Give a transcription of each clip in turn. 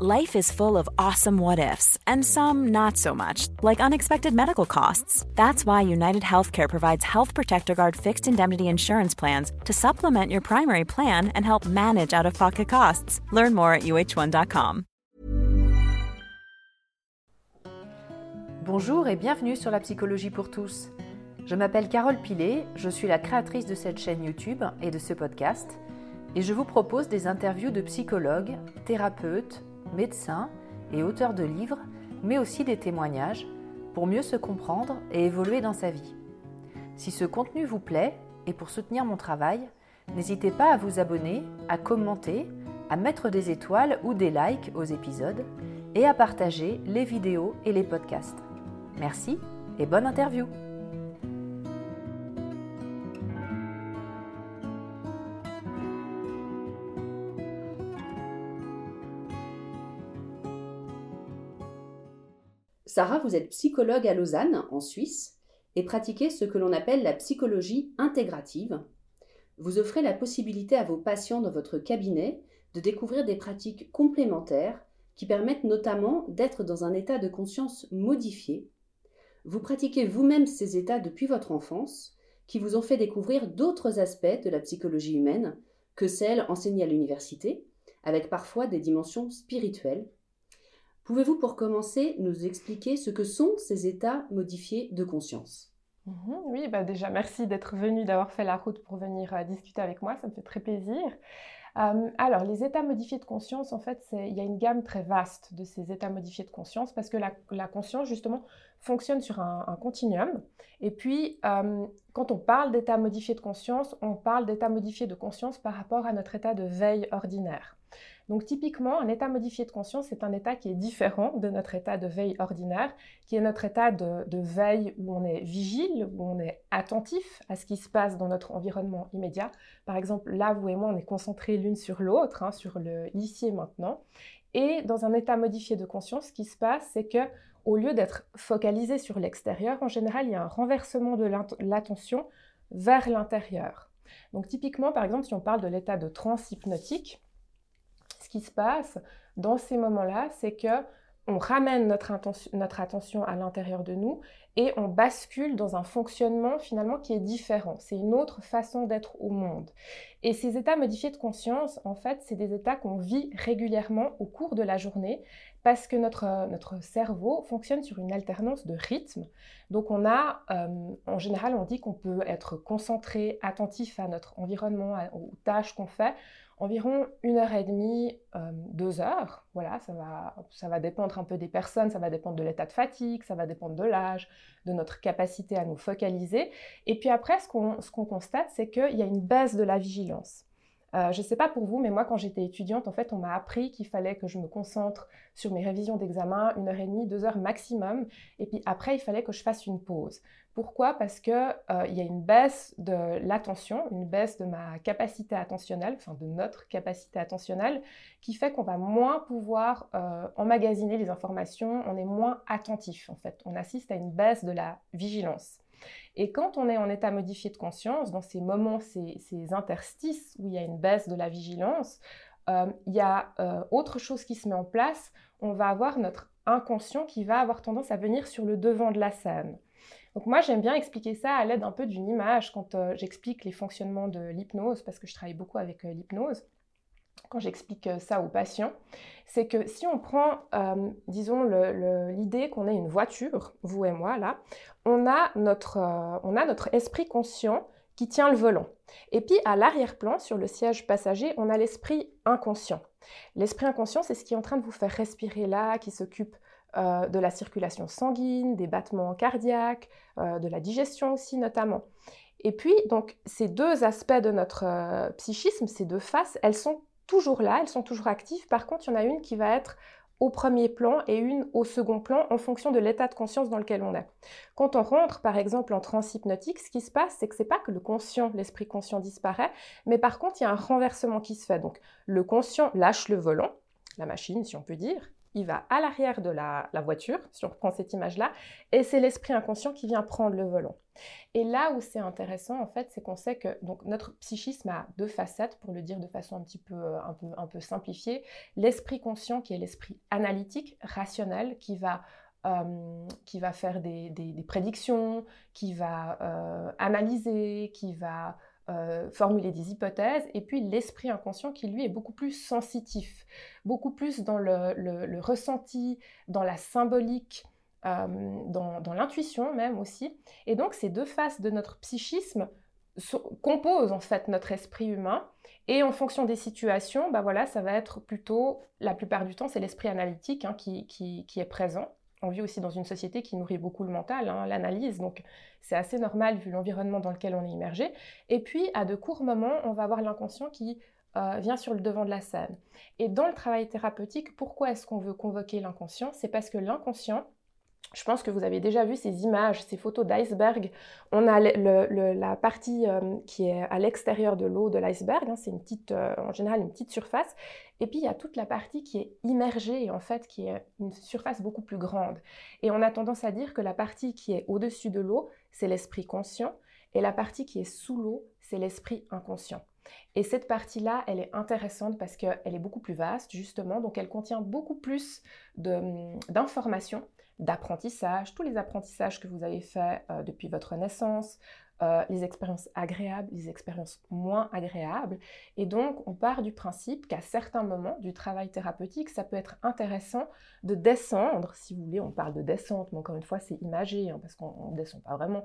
Life is full of awesome what ifs, and some not so much, like unexpected medical costs. That's why United Healthcare provides Health Protector Guard fixed indemnity insurance plans to supplement your primary plan and help manage out of pocket costs. Learn more at uh1.com. Bonjour et bienvenue sur la psychologie pour tous. Je m'appelle Carole Pilet, je suis la créatrice de cette chaîne YouTube et de ce podcast, et je vous propose des interviews de psychologues, thérapeutes, médecins et auteurs de livres, mais aussi des témoignages pour mieux se comprendre et évoluer dans sa vie. Si ce contenu vous plaît et pour soutenir mon travail, n'hésitez pas à vous abonner, à commenter, à mettre des étoiles ou des likes aux épisodes et à partager les vidéos et les podcasts. Merci et bonne interview Sarah, vous êtes psychologue à Lausanne, en Suisse, et pratiquez ce que l'on appelle la psychologie intégrative. Vous offrez la possibilité à vos patients dans votre cabinet de découvrir des pratiques complémentaires qui permettent notamment d'être dans un état de conscience modifié. Vous pratiquez vous-même ces états depuis votre enfance, qui vous ont fait découvrir d'autres aspects de la psychologie humaine que celles enseignées à l'université, avec parfois des dimensions spirituelles Pouvez-vous pour commencer nous expliquer ce que sont ces états modifiés de conscience? Mhm, Oui, bah déjà merci d'être venu, d'avoir fait la route pour venir euh, discuter avec moi, ça me fait très plaisir. Euh, alors, les états modifiés de conscience, en fait, il y a une gamme très vaste de ces états modifiés de conscience parce que la, conscience, justement, fonctionne sur un, un continuum. Et puis, euh, quand on parle d'état modifié de conscience, on parle d'état modifié de conscience par rapport à notre état de veille ordinaire. Donc, typiquement, un état modifié de conscience, c'est un état qui est différent de notre état de veille ordinaire, qui est notre état de, veille où on est vigile, où on est attentif à ce qui se passe dans notre environnement immédiat. Par exemple, là, vous et moi, on est concentrés l'une sur l'autre, hein, sur le ici et maintenant. Et dans un état modifié de conscience, ce qui se passe, c'est que au lieu d'être focalisé sur l'extérieur, en général, il y a un renversement de l'attention vers l'intérieur. Donc typiquement, par exemple, si on parle de l'état de transe hypnotique, ce qui se passe dans ces moments-là, c'est que on ramène notre, attention à l'intérieur de nous et on bascule dans un fonctionnement finalement qui est différent. C'est une autre façon d'être au monde. Et ces états modifiés de conscience, en fait, c'est des états qu'on vit régulièrement au cours de la journée parce que notre, cerveau fonctionne sur une alternance de rythme. Donc on a, euh, en général, on dit qu'on peut être concentré, attentif à notre environnement, aux tâches qu'on fait, environ une heure et demie, euh, deux heures. Voilà, ça va, ça va dépendre un peu des personnes, ça va dépendre de l'état de fatigue, ça va dépendre de l'âge, de notre capacité à nous focaliser. Et puis après, ce qu'on constate, c'est qu'il y a une baisse de la vigilance. Euh, je ne sais pas pour vous, mais moi, quand j'étais étudiante, en fait, on m'a appris qu'il fallait que je me concentre sur mes révisions d'examen, une heure et demie, deux heures maximum. Et puis après, il fallait que je fasse une pause. Pourquoi? Parce qu'il euh, y a une baisse de l'attention, une baisse de ma capacité attentionnelle, enfin de notre capacité attentionnelle, qui fait qu'on va moins pouvoir euh, emmagasiner les informations, on est moins attentif en fait. On assiste à une baisse de la vigilance. Et quand on est en état modifié de conscience, dans ces moments, ces, ces interstices où il y a une baisse de la vigilance, euh, il y a autre chose qui se met en place. On va avoir notre inconscient qui va avoir tendance à venir sur le devant de la scène. Donc moi, j'aime bien expliquer ça à l'aide un peu d'une image quand euh, j'explique les fonctionnements de l'hypnose, parce que je travaille beaucoup avec euh, l'hypnose. quand j'explique ça aux patients, c'est que si on prend, disons, l'idée qu'on est une voiture, vous et moi, là, on a notre, on a notre esprit conscient qui tient le volant. Et puis à l'arrière-plan, sur le siège passager, on a l'esprit inconscient. L'esprit inconscient, c'est ce qui est en train de vous faire respirer là, qui s'occupe euh, de la circulation sanguine, des battements cardiaques, euh, de la digestion aussi notamment. Et puis, donc, ces deux aspects de notre euh, psychisme, ces deux faces, elles sont toujours là, elles sont toujours actives. Par contre, il y en a une qui va être au premier plan et une au second plan en fonction de l'état de conscience dans lequel on est. Quand on rentre par exemple en transe hypnotique, ce qui se passe, c'est que c'est pas que le conscient, l'esprit conscient disparaît, mais par contre il y a un renversement qui se fait. Donc le conscient lâche le volant, la machine si on peut dire, il va à l'arrière de la, voiture, si on reprend cette image-là, et c'est l'esprit inconscient qui vient prendre le volant. Et là où c'est intéressant, en fait, c'est qu'on sait que donc, notre psychisme a deux facettes, pour le dire de façon un petit peu, peu, un peu simplifiée. L'esprit conscient, qui est l'esprit analytique, rationnel, qui va euh, qui va faire des, prédictions, qui va euh, analyser, qui va euh, formuler des hypothèses, et puis l'esprit inconscient qui lui est beaucoup plus sensitif, beaucoup plus dans le, ressenti, dans la symbolique, euh, dans, l'intuition même aussi. Et donc ces deux faces de notre psychisme composent en fait notre esprit humain. Et en fonction des situations, bah voilà, ça va être plutôt, la plupart du temps, c'est l'esprit analytique hein, qui est présent on vit aussi dans une société qui nourrit beaucoup le mental, hein, l'analyse, donc c'est assez normal vu l'environnement dans lequel on est immergé. Et puis, à de courts moments, on va avoir l'inconscient qui euh, vient sur le devant de la scène. Et dans le travail thérapeutique, pourquoi est-ce qu'on veut convoquer l'inconscient? C'est parce que l'inconscient, je pense que vous avez déjà vu ces images, ces photos d'iceberg. On a la partie euh, qui est à l'extérieur de l'eau de l'iceberg, hein, c'est une petite, euh, en général une petite surface, et puis il y a toute la partie qui est immergée, en fait, qui est une surface beaucoup plus grande. Et on a tendance à dire que la partie qui est au-dessus de l'eau, c'est l'esprit conscient, et la partie qui est sous l'eau, c'est l'esprit inconscient. Et cette partie-là, elle est intéressante parce qu'elle est beaucoup plus vaste, justement, donc elle contient beaucoup plus d'informations d'apprentissage, tous les apprentissages que vous avez faits euh, depuis votre naissance, euh, les expériences agréables, les expériences moins agréables. Et donc, on part du principe qu'à certains moments du travail thérapeutique, ça peut être intéressant de descendre, si vous voulez, on parle de descente, mais encore une fois, c'est imagé, hein, parce qu'on ne descend pas vraiment,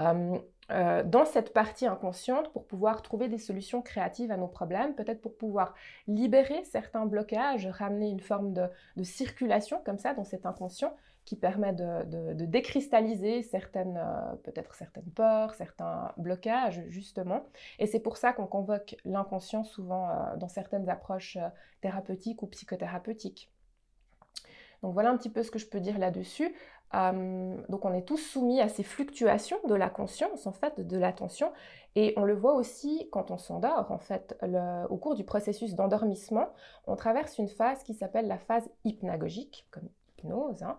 euh, dans cette partie inconsciente pour pouvoir trouver des solutions créatives à nos problèmes, peut-être pour pouvoir libérer certains blocages, ramener une forme de, de circulation comme ça dans cet inconscient qui permet de, décristalliser certaines, euh, peut-être certaines peurs, certains blocages, justement. Et c'est pour ça qu'on convoque l'inconscient souvent euh, dans certaines approches euh, thérapeutiques ou psychothérapeutiques. Donc voilà un petit peu ce que je peux dire là-dessus. donc on est tous soumis à ces fluctuations de la conscience, en fait, de l'attention. Et on le voit aussi quand on s'endort, en fait. au cours du processus d'endormissement, on traverse une phase qui s'appelle la phase hypnagogique, Hein.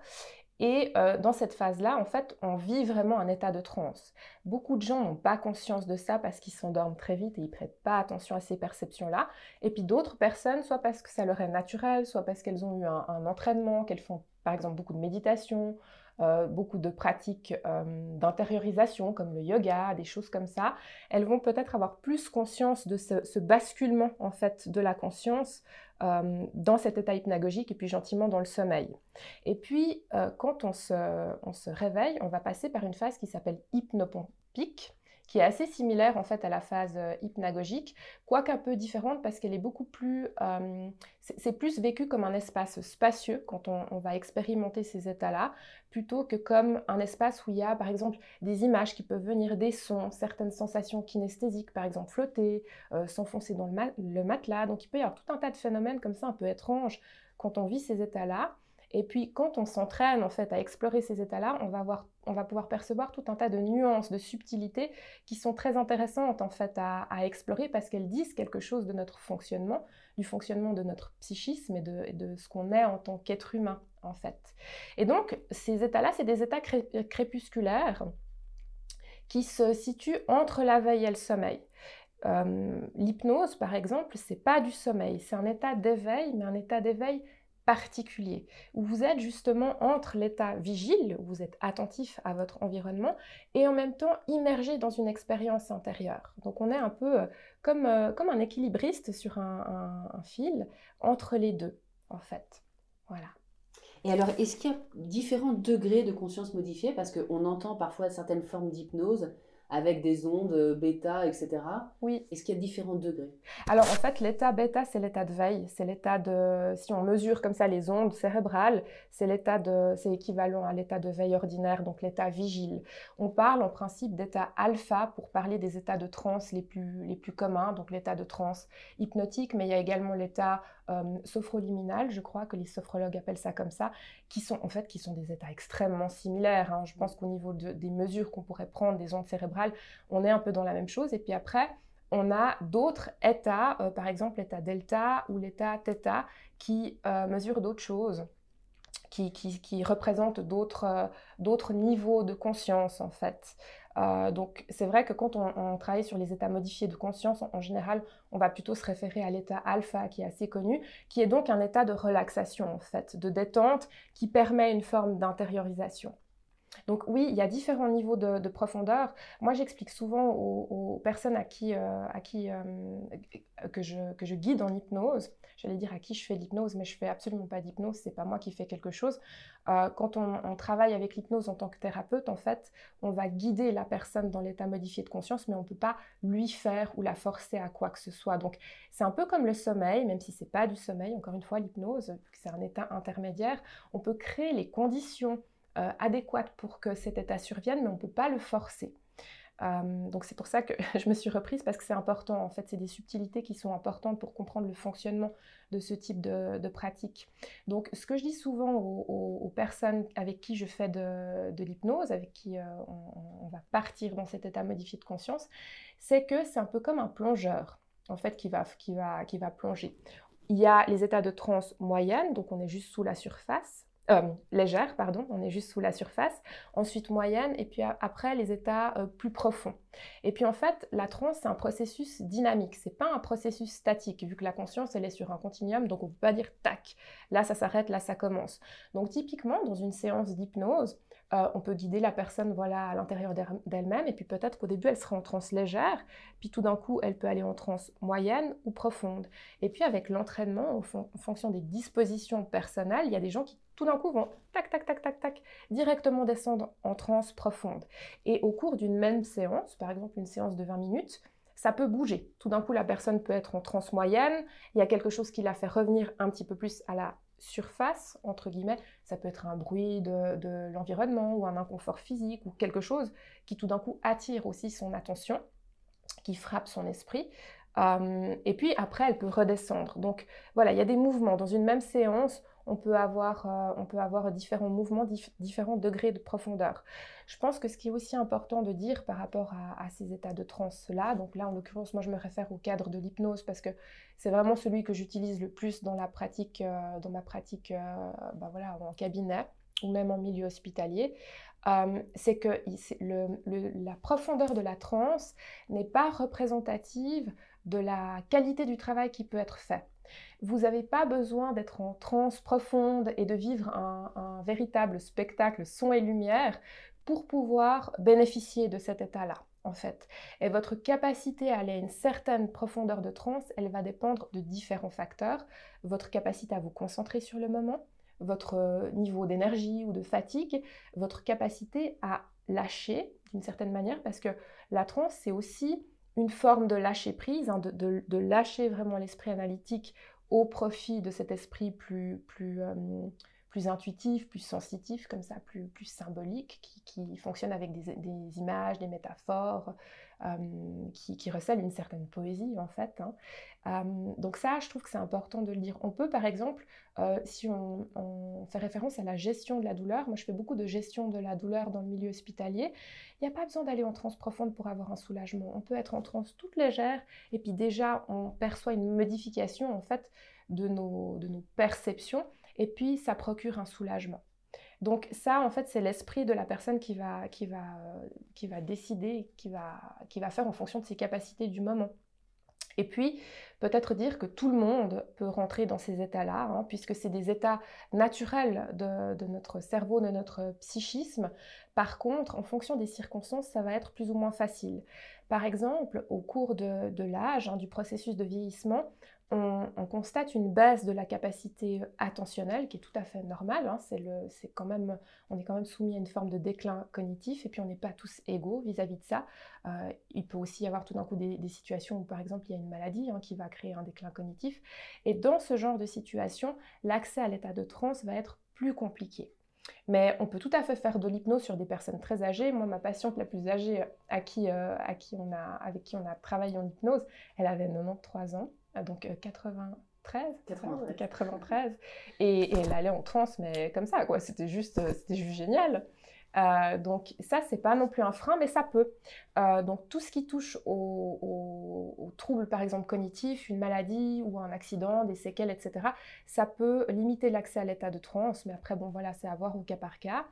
Et euh, dans cette phase-là, en fait, on vit vraiment un état de transe. Beaucoup de gens n'ont pas conscience de ça parce qu'ils s'endorment très vite et ils prêtent pas attention à ces perceptions-là. Et puis d'autres personnes, soit parce que ça leur est naturel, soit parce qu'elles ont eu un, entraînement, qu'elles font par exemple beaucoup de méditation, euh, beaucoup de pratiques euh, d'intériorisation comme le yoga, des choses comme ça, elles vont peut-être avoir plus conscience de ce, basculement en fait de la conscience euh, dans cet état hypnagogique et puis gentiment dans le sommeil. Et puis, quand on se réveille, on va passer par une phase qui s'appelle hypnopompique qui est assez similaire en fait à la phase euh, hypnagogique, quoique un peu différente parce qu'elle est beaucoup plus, euh, c'est plus vécu comme un espace spacieux quand on, va expérimenter ces états-là, plutôt que comme un espace où il y a par exemple des images qui peuvent venir, des sons, certaines sensations kinesthésiques, par exemple flotter, euh, s'enfoncer dans le, le matelas. Donc il peut y avoir tout un tas de phénomènes comme ça un peu étranges quand on vit ces états-là. Et puis quand on s'entraîne en fait à explorer ces états-là, on va, on va pouvoir percevoir tout un tas de nuances, de subtilités qui sont très intéressantes en fait à, explorer parce qu'elles disent quelque chose de notre fonctionnement, du fonctionnement de notre psychisme et de, ce qu'on est en tant qu'être humain en fait. Et donc ces états-là, c'est des états crépusculaires qui se situent entre la veille et le sommeil. Euh, l'hypnose, par exemple, c'est pas du sommeil, c'est un état d'éveil, mais un état d'éveil particulier, où vous êtes justement entre l'état vigile, où vous êtes attentif à votre environnement, et en même temps immergé dans une expérience intérieure. Donc on est un peu euh, comme, euh, comme un équilibriste sur un, un fil entre les deux, en fait. Voilà. Et alors, est-ce qu'il y a différents degrés de conscience modifiée Parce qu'on entend parfois certaines formes d'hypnose avec des ondes euh, bêta, etc. Oui. Est-ce qu'il y a différents degrés? Alors en fait, l'état bêta, c'est l'état de veille. C'est l'état de, si on mesure comme ça les ondes cérébrales, c'est l'état de, c'est équivalent à l'état de veille ordinaire, donc l'état vigile. On parle en principe d'état alpha pour parler des états de transe les plus, les plus communs, donc l'état de transe hypnotique, mais il y a également l'état euh, sophroliminal, je crois que les sophrologues appellent ça comme ça, qui sont en fait qui sont des états extrêmement similaires. Hein. Je pense qu'au niveau des mesures qu'on pourrait prendre des ondes cérébrales, on est un peu dans la même chose. Et puis après, on a d'autres états, euh, par exemple l'état delta ou l'état theta, qui euh, mesurent d'autres choses. Qui, qui, représentent d'autres niveaux de conscience en fait. Euh, donc c'est vrai que quand on, travaille sur les états modifiés de conscience, en, général, on va plutôt se référer à l'état alpha qui est assez connu, qui est donc un état de relaxation en fait, de détente qui permet une forme d'intériorisation. Donc oui, il y a différents niveaux de, profondeur. Moi, j'explique souvent aux, personnes euh, euh, que, je, guide en hypnose, j'allais dire à qui je fais l'hypnose, mais je fais absolument pas d'hypnose, c'est pas moi qui fais quelque chose. Euh, quand on, travaille avec l'hypnose en tant que thérapeute, en fait, on va guider la personne dans l'état modifié de conscience, mais on peut pas lui faire ou la forcer à quoi que ce soit. Donc c'est un peu comme le sommeil, même si c'est pas du sommeil. Encore une fois, l'hypnose, c'est un état intermédiaire, on peut créer les conditions euh, adéquate pour que cet état survienne, mais on ne peut pas le forcer. Euh, donc c'est pour ça que je me suis reprise parce que c'est important. En fait, c'est des subtilités qui sont importantes pour comprendre le fonctionnement de ce type de, pratique. Donc ce que je dis souvent aux, personnes avec qui je fais de, l'hypnose, avec qui euh, on, va partir dans cet état modifié de conscience, c'est que c'est un peu comme un plongeur en fait qui va, qui, va, qui va plonger. Il y a les états de transe moyenne, donc on est juste sous la surface. Euh, légère, pardon, on est juste sous la surface, ensuite moyenne, et puis après les états euh, plus profonds. Et puis en fait, la transe, c'est un processus dynamique, c'est pas un processus statique, vu que la conscience, elle est sur un continuum, donc on peut pas dire tac, là ça s'arrête, là ça commence. Donc typiquement, dans une séance d'hypnose, euh, on peut guider la personne voilà, à l'intérieur d'elle-même, et puis peut-être qu'au début, elle sera en transe légère, puis tout d'un coup, elle peut aller en transe moyenne ou profonde. Et puis avec l'entraînement, en, fonction des dispositions personnelles, il y a des gens qui tout d'un coup vont tac, tac, tac, tac, directement descendre en transe profonde. Et au cours d'une même séance, par exemple une séance de 20 minutes, ça peut bouger. Tout d'un coup, la personne peut être en transe moyenne, il y a quelque chose qui la fait revenir un petit peu plus à la surface, entre guillemets, ça peut être un bruit de, l'environnement ou un inconfort physique ou quelque chose qui tout d'un coup attire aussi son attention, qui frappe son esprit. Euh, et puis après, elle peut redescendre. Donc voilà, il y a des mouvements. Dans une même séance, on peut avoir, euh, différents mouvements, différents degrés de profondeur. Je pense que ce qui est aussi important de dire par rapport à, ces états de transe-là, donc là en l'occurrence, moi je me réfère au cadre de l'hypnose parce que c'est vraiment celui que j'utilise le plus dans la pratique, euh, dans ma pratique euh, bah voilà, en cabinet ou même en milieu hospitalier, c'est que la profondeur de la transe n'est pas représentative de la qualité du travail qui peut être fait. Vous n'avez pas besoin d'être en transe profonde et de vivre un, véritable spectacle son et lumière pour pouvoir bénéficier de cet état-là en fait. Et votre capacité à aller à une certaine profondeur de transe, elle va dépendre de différents facteurs. Votre capacité à vous concentrer sur le moment, votre euh, niveau d'énergie ou de fatigue, votre capacité à lâcher d'une certaine manière, parce que la transe, c'est aussi une forme de lâcher prise, hein, de, lâcher vraiment l'esprit analytique au profit de cet esprit plus, plus, euh, plus intuitif, plus sensitif, comme ça, plus, plus symbolique, qui, fonctionne avec des, images, des métaphores, qui, qui, recèle une certaine poésie en fait. Hein. Euh, donc ça, je trouve que c'est important de le dire. On peut par exemple, euh, si on, fait référence à la gestion de la douleur, moi je fais beaucoup de gestion de la douleur dans le milieu hospitalier, il n'y a pas besoin d'aller en transe profonde pour avoir un soulagement. On peut être en transe toute légère et puis déjà on perçoit une modification en fait de nos, de nos perceptions et puis ça procure un soulagement. Donc ça, en fait, c'est l'esprit de la personne qui va, va décider, qui va, qui va faire en fonction de ses capacités du moment. Et puis, peut-être dire que tout le monde peut rentrer dans ces états-là, hein, puisque c'est des états naturels de, notre cerveau, de notre psychisme. Par contre, en fonction des circonstances, ça va être plus ou moins facile. Par exemple, au cours de, l'âge, hein, du processus de vieillissement, on, constate une baisse de la capacité attentionnelle qui est tout à fait normale. Hein. c'est quand même, on est quand même soumis à une forme de déclin cognitif et puis on n'est pas tous égaux vis-à-vis de ça. Euh, il peut aussi y avoir tout d'un coup des, situations où par exemple il y a une maladie hein, qui va créer un déclin cognitif. Et dans ce genre de situation, l'accès à l'état de transe va être plus compliqué. Mais on peut tout à fait faire de l'hypnose sur des personnes très âgées. Moi, ma patiente la plus âgée euh, à qui avec qui on a travaillé en hypnose, elle avait 93 ans. Ah, donc 93, euh, 93. Et, elle allait en transe, mais comme ça, quoi. C'était juste, euh, c'était juste génial. Euh, donc ça, c'est pas non plus un frein, mais ça peut. donc tout ce qui touche aux, troubles, par exemple cognitifs, une maladie ou un accident, des séquelles, etc., ça peut limiter l'accès à l'état de transe. Mais après, bon, voilà, c'est à voir au cas par cas.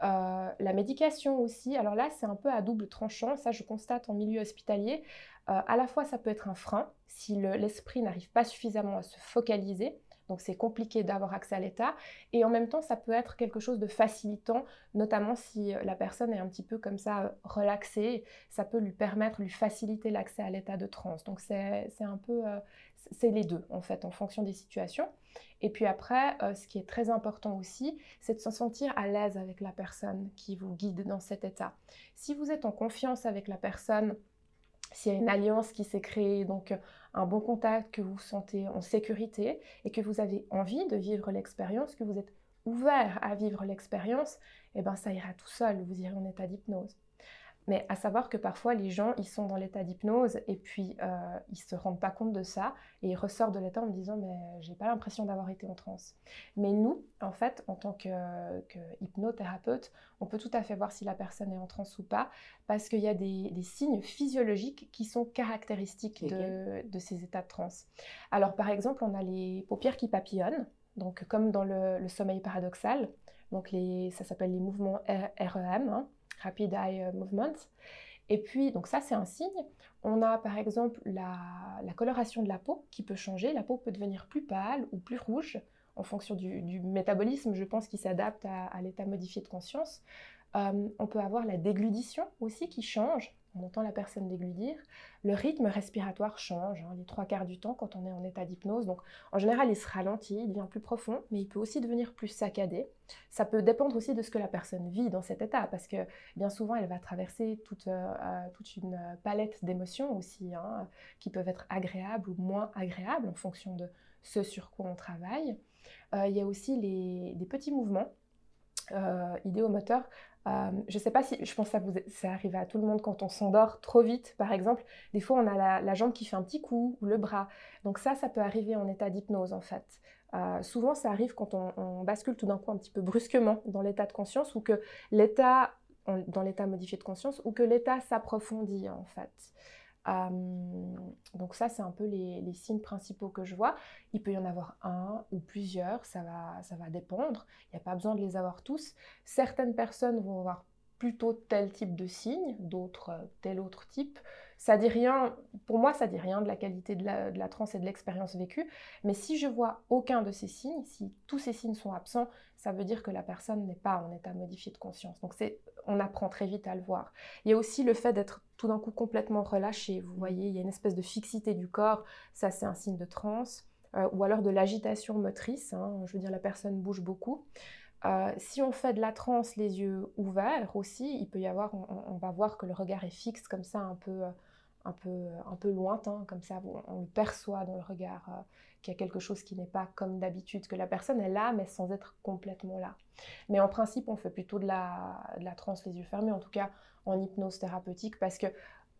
la médication aussi, alors là, c'est un peu à double tranchant. Ça, je constate en milieu hospitalier. Euh, à la fois, ça peut être un frein si l'esprit n'arrive pas suffisamment à se focaliser. Donc c'est compliqué d'avoir accès à l'état. Et en même temps, ça peut être quelque chose de facilitant, notamment si euh, la personne est un petit peu comme ça euh, relaxée. Ça peut lui permettre, lui faciliter l'accès à l'état de transe. Donc c'est un peu, c'est les deux en fait, en fonction des situations. Et puis après, ce qui est très important aussi, c'est de se sentir à l'aise avec la personne qui vous guide dans cet état. Si vous êtes en confiance avec la personne, s'il y a une alliance qui s'est créée, donc euh, un bon contact, que vous vous sentez en sécurité et que vous avez envie de vivre l'expérience, que vous êtes ouvert à vivre l'expérience, eh ben ça ira tout seul, vous irez en état d'hypnose. Mais à savoir que parfois les gens, ils sont dans l'état d'hypnose et puis euh, ils se rendent pas compte de ça et ils ressortent de l'état en me disant mais j'ai pas l'impression d'avoir été en transe. Mais nous, en fait, en tant que, hypnothérapeute, on peut tout à fait voir si la personne est en transe ou pas parce qu'il y a des, signes physiologiques qui sont caractéristiques de, ces états de transe. Alors par exemple, on a les paupières qui papillonnent, donc comme dans le, sommeil paradoxal. Donc les, ça s'appelle les mouvements REM. Hein. Rapid Eye euh, Movement. Et puis, donc ça, c'est un signe. On a par exemple la, coloration de la peau qui peut changer. La peau peut devenir plus pâle ou plus rouge en fonction du, métabolisme, je pense, qui s'adapte à, l'état modifié de conscience. Euh, on peut avoir la dégludition aussi qui change on entend la personne dégludir. Le rythme respiratoire change hein, les trois quarts du temps quand on est en état d'hypnose. Donc en général, il se ralentit, il devient plus profond, mais il peut aussi devenir plus saccadé. Ça peut dépendre aussi de ce que la personne vit dans cet état, parce que bien souvent, elle va traverser toute, euh, toute une palette d'émotions aussi, hein, qui peuvent être agréables ou moins agréables en fonction de ce sur quoi on travaille. Euh, il y a aussi les, des petits mouvements euh, idéomoteurs euh, je ne sais pas si, je pense que ça, vous, ça arrive à tout le monde quand on s'endort trop vite, par exemple. Des fois, on a la, jambe qui fait un petit coup ou le bras. Donc ça, ça peut arriver en état d'hypnose, en fait. Euh, souvent, ça arrive quand on, bascule tout d'un coup un petit peu brusquement dans l'état de conscience ou que l'état, dans l'état modifié de conscience, ou que l'état s'approfondit, en fait donc ça, c'est un peu les, signes principaux que je vois. Il peut y en avoir un ou plusieurs, ça va, ça va dépendre. Il n'y a pas besoin de les avoir tous. Certaines personnes vont avoir plutôt tel type de signes, d'autres euh, tel autre type. Ça dit rien, pour moi, ça dit rien de la qualité de la, de la transe et de l'expérience vécue. Mais si je vois aucun de ces signes, si tous ces signes sont absents, ça veut dire que la personne n'est pas en état modifié de conscience. Donc c'est, on apprend très vite à le voir. Il y a aussi le fait d'être tout d'un coup complètement relâché. Vous voyez, il y a une espèce de fixité du corps. Ça, c'est un signe de transe. Euh, ou alors de l'agitation motrice. Hein. Je veux dire, la personne bouge beaucoup. Euh, si on fait de la transe les yeux ouverts aussi, il peut y avoir, on, va voir que le regard est fixe comme ça, un peu, euh, un peu, un peu lointain, comme ça, on, le perçoit dans le regard qu'il y a quelque chose qui n'est pas comme d'habitude, que la personne est là, mais sans être complètement là. Mais en principe, on fait plutôt de la, de la transe les yeux fermés, en tout cas en hypnose thérapeutique, parce que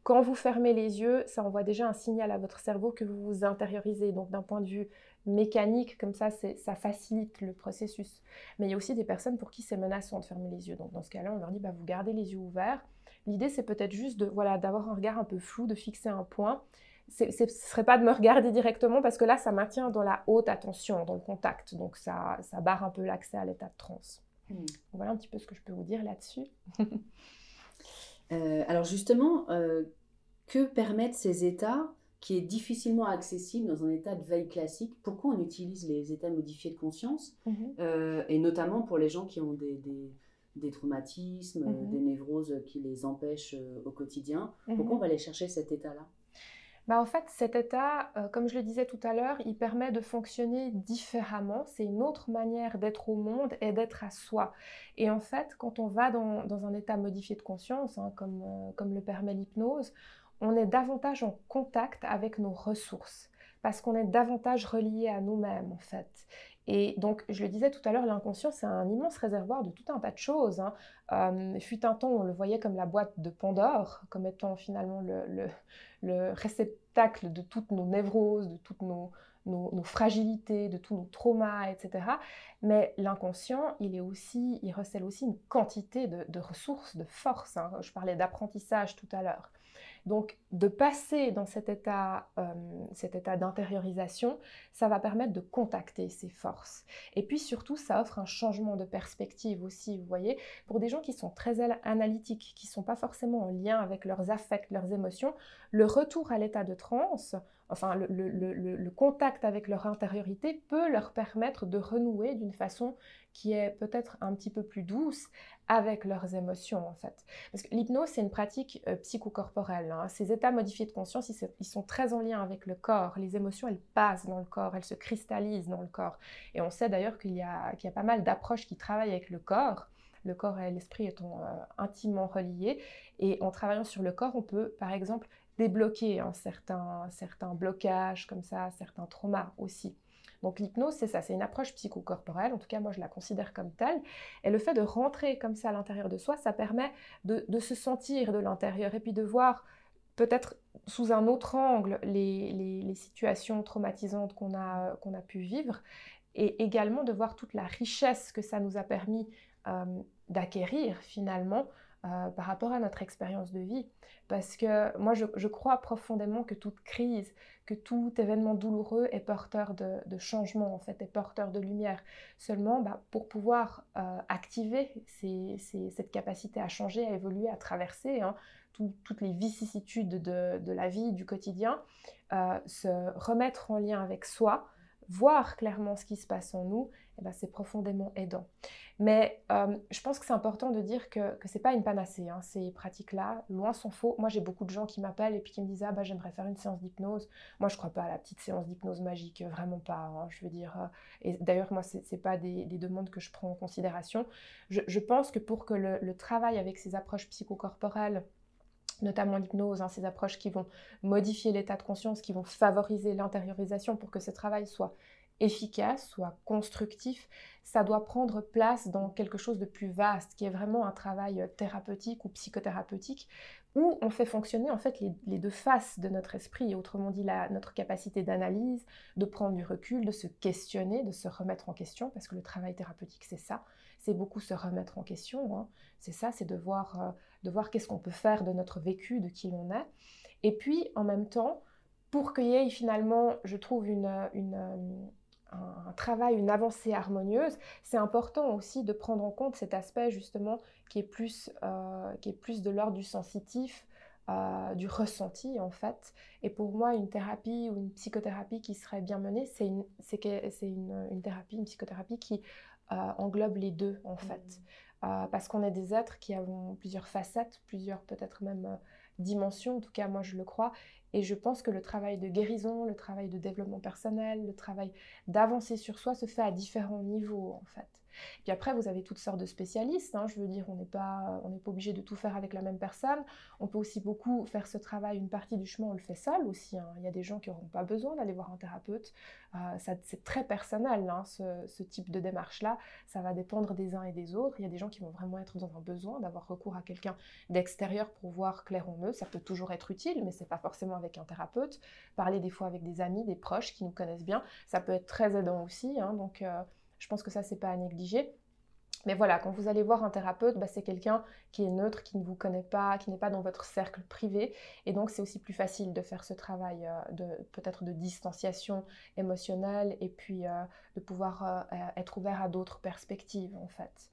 quand vous fermez les yeux, ça envoie déjà un signal à votre cerveau que vous vous intériorisez. Donc d'un point de vue mécanique, comme ça, ça facilite le processus. Mais il y a aussi des personnes pour qui c'est menaçant de fermer les yeux. Donc dans ce cas-là, on leur dit, bah, vous gardez les yeux ouverts. L'idée, c'est peut-être juste de, voilà, d'avoir un regard un peu flou, de fixer un point ce ne serait pas de me regarder directement parce que là, ça maintient dans la haute attention, dans le contact. Donc, ça, ça barre un peu l'accès à l'état de transe. Hmm. Voilà un petit peu ce que je peux vous dire là-dessus. Euh, alors, justement, euh, que permettent ces états qui est difficilement accessible dans un état de veille classique? Pourquoi on utilise les états modifiés de conscience? Mhm. Euh, Et notamment pour les gens qui ont des, des, des traumatismes, Mhm. des névroses qui les empêchent euh, au quotidien. Pourquoi Mhm. on va aller chercher cet état-là? Bah, en fait, cet état, euh, comme je le disais tout à l'heure, il permet de fonctionner différemment. C'est une autre manière d'être au monde et d'être à soi. Et en fait, quand on va dans, dans un état modifié de conscience, hein, comme, euh, comme le permet l'hypnose, on est davantage en contact avec nos ressources parce qu'on est davantage relié à nous-mêmes, en fait. Et donc, je le disais tout à l'heure, l'inconscient, c'est un immense réservoir de tout un tas de choses. hein. Euh, fut un temps, on le voyait comme la boîte de Pandore, comme étant finalement le, le- le réceptacle de toutes nos névroses, de toutes nos, fragilités, de tous nos traumas, etc. Mais l'inconscient, il est aussi, il recèle aussi une quantité de, ressources, de force. hein. Je parlais d'apprentissage tout à l'heure. Donc, de passer dans cet état, euh, état d'intériorisation, ça va permettre de contacter ces forces. Et puis surtout, ça offre un changement de perspective aussi, vous voyez, pour des gens qui sont très al- analytiques, qui ne sont pas forcément en lien avec leurs affects, leurs émotions, le retour à l'état de transe, enfin le, contact avec leur intériorité peut leur permettre de renouer d'une façon qui est peut-être un petit peu plus douce avec leurs émotions en fait. Parce que l'hypnose, c'est une pratique euh, psychocorporelle. hein. Ces modifiés de conscience, ils, sont très en lien avec le corps. Les émotions, elles passent dans le corps, elles se cristallisent dans le corps. Et on sait d'ailleurs qu'il y, a- qu'il y a pas mal d'approches qui travaillent avec le corps. Le corps et l'esprit étant euh, intimement reliés. Et en travaillant sur le corps, on peut, par exemple, débloquer certains, certains blocages comme ça, certains traumas aussi. Donc l'hypnose, c'est ça, c'est une approche psychocorporelle, en tout cas moi je la considère comme telle, et le fait de rentrer comme ça à l'intérieur de soi, ça permet de se sentir de l'intérieur et puis de voir peut-être sous un autre angle les, les- situations traumatisantes qu'on a, qu'on a pu vivre, et également de voir toute la richesse que ça nous a permis euh, d'acquérir finalement euh, par rapport à notre expérience de vie. Parce que moi, je, crois profondément que toute crise, que tout événement douloureux est porteur de, changement, en fait, est porteur de lumière. Seulement, bah, pour pouvoir euh, activer cette capacité à changer, à évoluer, à traverser hein, tout- toutes les vicissitudes de, la vie, du quotidien, euh, se remettre en lien avec soi, voir clairement ce qui se passe en nous, eh ben, c'est profondément aidant. Mais euh, je pense que c'est important de dire que, ce n'est pas une panacée, hein, ces pratiques-là, loin s'en faut. Moi, j'ai beaucoup de gens qui m'appellent et puis qui me disent Ah, bah, j'aimerais faire une séance d'hypnose. Moi, je ne crois pas à la petite séance d'hypnose magique, vraiment pas. hein, je veux dire, euh, d'ailleurs, moi, ce n'est pas des, des demandes que je prends en considération. Je, je pense que pour que le, le travail avec ces approches psychocorporelles, notamment l'hypnose, hein, ces approches qui vont modifier l'état de conscience, qui vont favoriser l'intériorisation pour que ce travail soit efficace, soit constructif, ça doit prendre place dans quelque chose de plus vaste, qui est vraiment un travail euh, thérapeutique ou psychothérapeutique, où on fait fonctionner en fait les, les deux faces de notre esprit, autrement dit la, notre capacité d'analyse, de prendre du recul, de se questionner, de se remettre en question, parce que le travail thérapeutique c'est ça, c'est beaucoup se remettre en question, hein. c'est ça, c'est de voir, euh, de voir qu'est-ce qu'on peut faire de notre vécu, de qui l'on est, et puis en même temps, pour qu'il y ait finalement, je trouve, euh, un travail, une avancée harmonieuse, c'est important aussi de prendre en compte cet aspect justement qui est plus, euh, qui est plus de l'ordre du sensitif, euh, du ressenti en fait. Et pour moi, une thérapie ou une psychothérapie qui serait bien menée, c'est une, une, thérapie, une psychothérapie qui englobe les deux en fait. Euh, parce qu'on est des êtres qui avons plusieurs facettes, plusieurs peut-être même euh, dimensions, en tout cas moi je le crois, et je pense que le travail de guérison, le travail de développement personnel, le travail d'avancer sur soi se fait à différents niveaux en fait. Puis après, vous avez toutes sortes de spécialistes. hein, je veux dire, on n'est pas, pas obligé de tout faire avec la même personne. On peut aussi beaucoup faire ce travail. Une partie du chemin, on le fait seul aussi. hein. Il y a des gens qui n'auront pas besoin d'aller voir un thérapeute. Euh, c'est très personnel, hein, ce, type de démarche-là. Ça va dépendre des uns et des autres. Il y a des gens qui vont vraiment être dans un besoin d'avoir recours à quelqu'un d'extérieur pour voir clair en eux. Ça peut toujours être utile, mais c'est pas forcément avec un thérapeute. Parler des fois avec des amis, des proches qui nous connaissent bien, ça peut être très aidant aussi. donc, euh, je pense que ça, c'est pas à négliger. Mais voilà, quand vous allez voir un thérapeute, bah, c'est quelqu'un qui est neutre, qui ne vous connaît pas, qui n'est pas dans votre cercle privé. Et donc, c'est aussi plus facile de faire ce travail euh, de peut-être de distanciation émotionnelle et puis euh, de pouvoir euh, être ouvert à d'autres perspectives, en fait.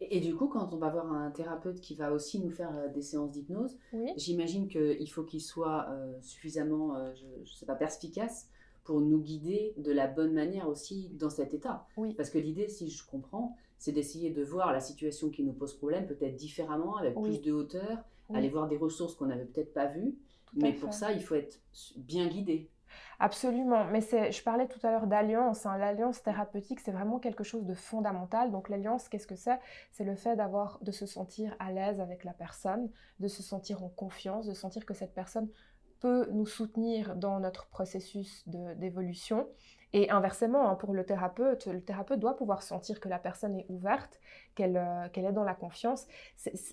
Et, du coup, quand on va voir un thérapeute qui va aussi nous faire des séances d'hypnose, Oui. j'imagine qu'il faut qu'il soit suffisamment, je ne sais pas, perspicace pour nous guider de la bonne manière aussi dans cet état. Oui. Parce que l'idée, si je comprends, c'est d'essayer de voir la situation qui nous pose problème peut-être différemment, avec Oui. plus de hauteur, Oui. aller voir des ressources qu'on n'avait peut-être pas vues. Tout Mais pour fait. ça, il faut être bien guidé. Absolument, mais c'est, je parlais tout à l'heure d'alliance. hein. L'alliance thérapeutique, c'est vraiment quelque chose de fondamental. Donc l'alliance, qu'est-ce que c'est? C'est le fait d'avoir, de se sentir à l'aise avec la personne, de se sentir en confiance, de sentir que cette personne peut nous soutenir dans notre processus d'évolution. Et inversement, hein, pour le thérapeute, le thérapeute doit pouvoir sentir que la personne est ouverte, qu'elle euh, qu'elle est dans la confiance.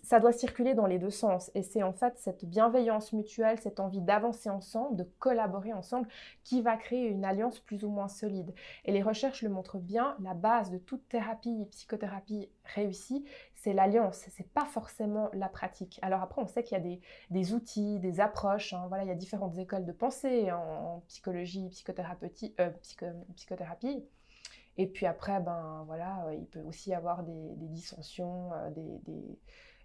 Ça doit circuler dans les deux sens. Et c'est en fait cette bienveillance mutuelle, cette envie d'avancer ensemble, de collaborer ensemble, qui va créer une alliance plus ou moins solide. Et les recherches le montrent bien, la base de toute thérapie, psychothérapie réussie, c'est l'alliance, c'est pas forcément la pratique. Alors après, on sait qu'il y a des, outils, des approches, hein, voilà, il y a différentes écoles de pensée en, psychologie, euh, psycho- psychothérapie. Et puis après, ben voilà, euh, il peut aussi y avoir des, dissensions, euh,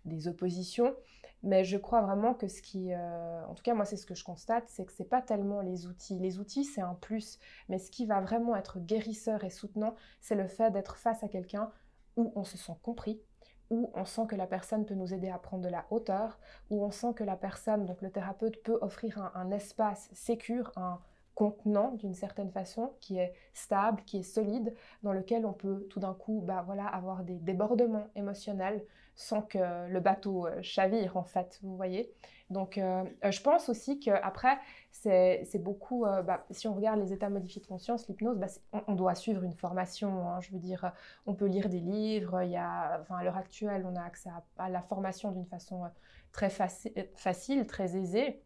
des, oppositions. Mais je crois vraiment que ce qui, euh, en tout cas moi c'est ce que je constate, c'est que c'est pas tellement les outils. Les outils c'est un plus, mais ce qui va vraiment être guérisseur et soutenant, c'est le fait d'être face à quelqu'un où on se sent compris, où on sent que la personne peut nous aider à prendre de la hauteur, où on sent que la personne, donc le thérapeute, peut offrir un, un espace sécure, un contenant d'une certaine façon, qui est stable, qui est solide, dans lequel on peut tout d'un coup bah, voilà, avoir des débordements émotionnels sans que le bateau euh, chavire en fait, vous voyez. Donc euh, euh, je pense aussi qu'après, c'est beaucoup, bah, si on regarde les états modifiés de conscience, l'hypnose, bah, on, doit suivre une formation, hein. je veux dire, on peut lire des livres, y a, enfin, à l'heure actuelle, on a accès à, la formation d'une façon très faci- facile, très aisée.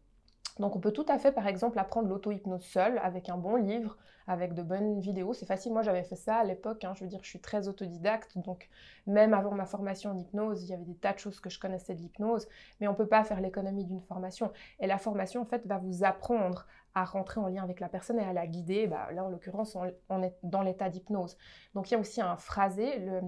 Donc on peut tout à fait, par exemple, apprendre l'auto-hypnose seul, avec un bon livre, avec de bonnes vidéos. C'est facile, moi j'avais fait ça à l'époque, hein. je veux dire, je suis très autodidacte, donc même avant ma formation en hypnose, il y avait des tas de choses que je connaissais de l'hypnose, mais on ne peut pas faire l'économie d'une formation. Et la formation, en fait, va vous apprendre à rentrer en lien avec la personne et à la guider. Bah, là, en l'occurrence, on, on est dans l'état d'hypnose. Donc il y a aussi un phrasé. Le,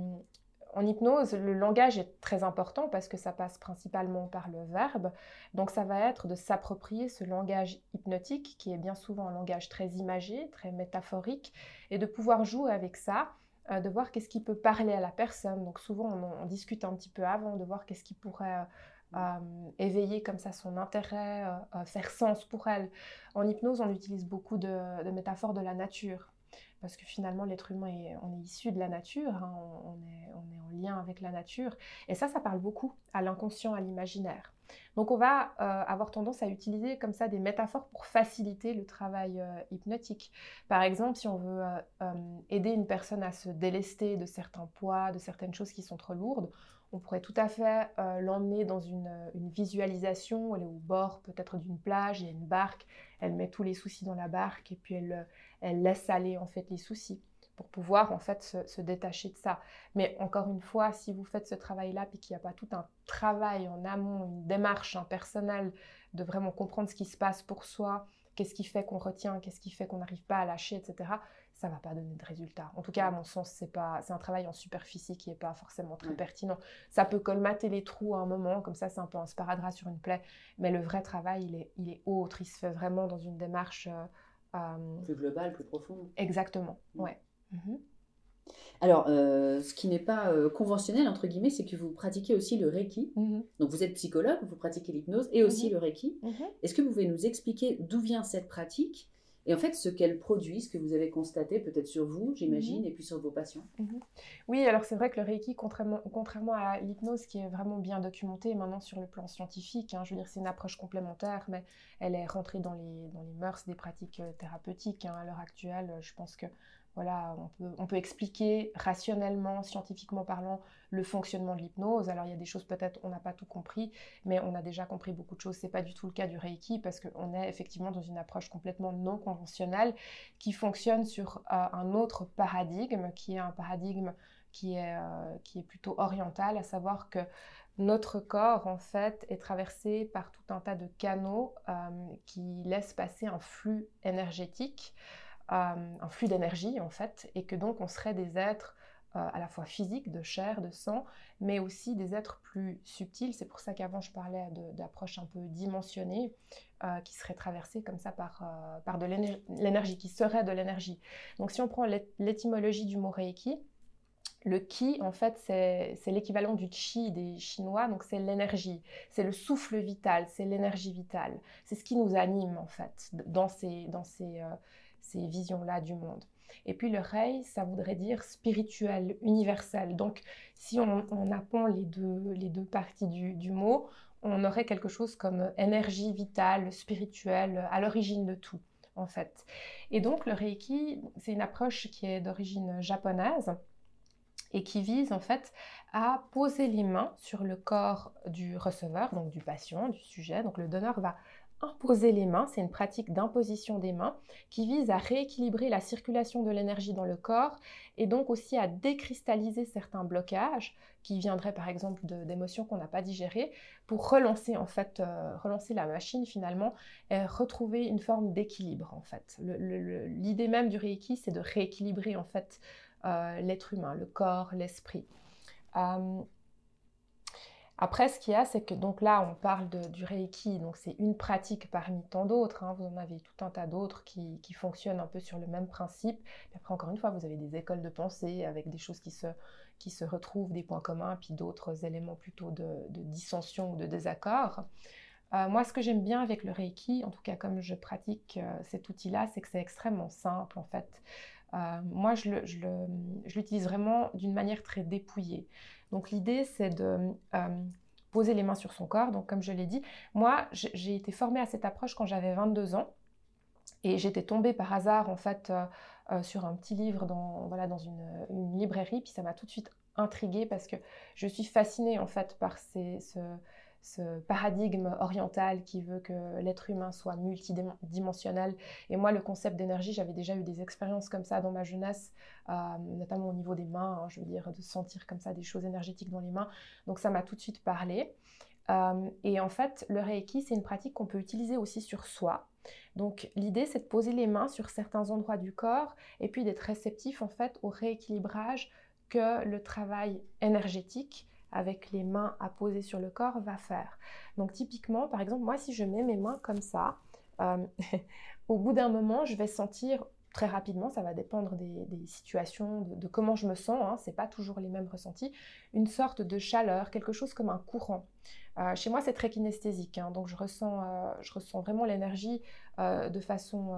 en hypnose, le langage est très important parce que ça passe principalement par le verbe. Donc ça va être de s'approprier ce langage hypnotique qui est bien souvent un langage très imagé, très métaphorique, et de pouvoir jouer avec ça, euh, de voir qu'est-ce qui peut parler à la personne. Donc souvent on, discute un petit peu avant, de voir qu'est-ce qui pourrait euh, euh, éveiller comme ça son intérêt, faire sens pour elle. En hypnose, on utilise beaucoup de métaphores de la nature. Parce que finalement, l'être humain, est, on est issu de la nature, hein, on, est, on est en lien avec la nature. Et ça, ça parle beaucoup à l'inconscient, à l'imaginaire. Donc on va euh, avoir tendance à utiliser comme ça des métaphores pour faciliter le travail euh, hypnotique. Par exemple, si on veut euh, aider une personne à se délester de certains poids, de certaines choses qui sont trop lourdes, on pourrait tout à fait euh, l'emmener dans une, une visualisation, elle est au bord peut-être d'une plage, il y a une barque, elle met tous les soucis dans la barque et puis elle, euh, laisse aller en fait les soucis pour pouvoir en fait se, détacher de ça. Mais encore une fois, si vous faites ce travail-là puis qu'il n'y a pas tout un travail en amont, une démarche hein, personnelle de vraiment comprendre ce qui se passe pour soi, qu'est-ce qui fait qu'on retient, qu'est-ce qui fait qu'on n'arrive pas à lâcher, etc., ça va pas donner de résultat. En tout cas, à mon sens, c'est pas, c'est un travail en superficie qui est pas forcément très pertinent. Ça peut colmater les trous à un moment, comme ça, c'est un peu un sparadrap sur une plaie, mais le vrai travail, il est, il est autre. Il se fait vraiment dans une démarche euh, euh, Plus global, plus profond. exactement. Mm. Ouais. Mhm. Alors, euh, ce qui n'est pas euh, conventionnel, entre guillemets, c'est que vous pratiquez aussi le Reiki. Mhm. Donc, vous êtes psychologue, vous pratiquez l'hypnose et aussi Mhm. le Reiki. Est-ce que vous pouvez nous expliquer d'où vient cette pratique et en fait ce qu'elle produit, ce que vous avez constaté peut-être sur vous, j'imagine, et puis sur vos patients. Oui, alors c'est vrai que le Reiki, contrairement, contrairement à l'hypnose qui est vraiment bien documentée maintenant sur le plan scientifique, hein, je veux dire c'est une approche complémentaire, mais elle est rentrée dans les, dans les mœurs des pratiques euh, thérapeutiques hein, à l'heure actuelle. Je pense que on peut, expliquer rationnellement, scientifiquement parlant, le fonctionnement de l'hypnose. Alors il y a des choses peut-être on n'a pas tout compris, mais on a déjà compris beaucoup de choses. C'est pas du tout le cas du Reiki parce qu'on est effectivement dans une approche complètement non conventionnelle qui fonctionne sur euh, un autre paradigme, qui est un paradigme qui est, euh, qui est plutôt oriental, à savoir que notre corps, en fait, est traversé par tout un tas de canaux euh, qui laissent passer un flux énergétique, un flux d'énergie, en fait, et que donc on serait des êtres euh, à la fois physiques, de chair, de sang, mais aussi des êtres plus subtils. C'est pour ça qu'avant je parlais d'approche un peu dimensionnée, euh, qui serait traversée comme ça par, euh, par de l'énergie, qui serait de l'énergie. Donc si on prend l'étymologie du mot Reiki, le ki, en fait, c'est l'équivalent du chi des Chinois, donc c'est l'énergie, c'est le souffle vital, c'est l'énergie vitale. C'est ce qui nous anime, en fait, dans ces, dans ces, ces visions-là du monde. Et puis le rei, ça voudrait dire spirituel, universel. Donc si on, on les deux, les deux parties du, mot, on aurait quelque chose comme énergie vitale, spirituelle, à l'origine de tout, en fait. Et donc le reiki, c'est une approche qui est d'origine japonaise et qui vise en fait à poser les mains sur le corps du receveur, donc du patient, du sujet. Donc le donneur va imposer les mains, c'est une pratique d'imposition des mains qui vise à rééquilibrer la circulation de l'énergie dans le corps et donc aussi à décristalliser certains blocages qui viendraient par exemple d'émotions qu'on n'a pas digérées pour relancer en fait euh, relancer la machine finalement et retrouver une forme d'équilibre en fait. L'idée même du Reiki c'est de rééquilibrer en fait euh, l'être humain, le corps, l'esprit. Euh, après, ce qu'il y a, c'est que donc là, on parle du Reiki, donc c'est une pratique parmi tant d'autres. Hein. Vous en avez tout un tas d'autres qui, fonctionnent un peu sur le même principe. après, encore une fois, vous avez des écoles de pensée avec des choses qui se, qui se retrouvent, des points communs, puis d'autres éléments plutôt de, dissension ou de désaccord. Euh, moi, ce que j'aime bien avec le Reiki, en tout cas comme je pratique euh, cet outil-là, c'est que c'est extrêmement simple en fait. Euh, moi, je l'utilise vraiment d'une manière très dépouillée. Donc l'idée, c'est de euh, poser les mains sur son corps. Donc comme je l'ai dit, moi, j'ai été formée à cette approche quand j'avais 22 ans. Et j'étais tombée par hasard, en fait, euh, sur un petit livre dans, voilà, dans une, une librairie. Puis ça m'a tout de suite intriguée parce que je suis fascinée, en fait, par ces, ce, ce paradigme oriental qui veut que l'être humain soit multidimensionnel. Et moi, le concept d'énergie, j'avais déjà eu des expériences comme ça dans ma jeunesse, euh, notamment au niveau des mains, hein, je veux dire, de sentir comme ça des choses énergétiques dans les mains. Donc ça m'a tout de suite parlé. Euh, et en fait, le Reiki, c'est une pratique qu'on peut utiliser aussi sur soi. Donc l'idée, c'est de poser les mains sur certains endroits du corps et puis d'être réceptif en fait au rééquilibrage que le travail énergétique avec les mains à poser sur le corps va faire. Donc typiquement, par exemple, moi si je mets mes mains comme ça, euh, au bout d'un moment, je vais sentir très rapidement, ça va dépendre des, situations, de, comment je me sens, hein, c'est pas toujours les mêmes ressentis, une sorte de chaleur, quelque chose comme un courant. Euh, chez moi, c'est très kinesthésique, hein, donc je ressens, euh, je ressens vraiment l'énergie de façon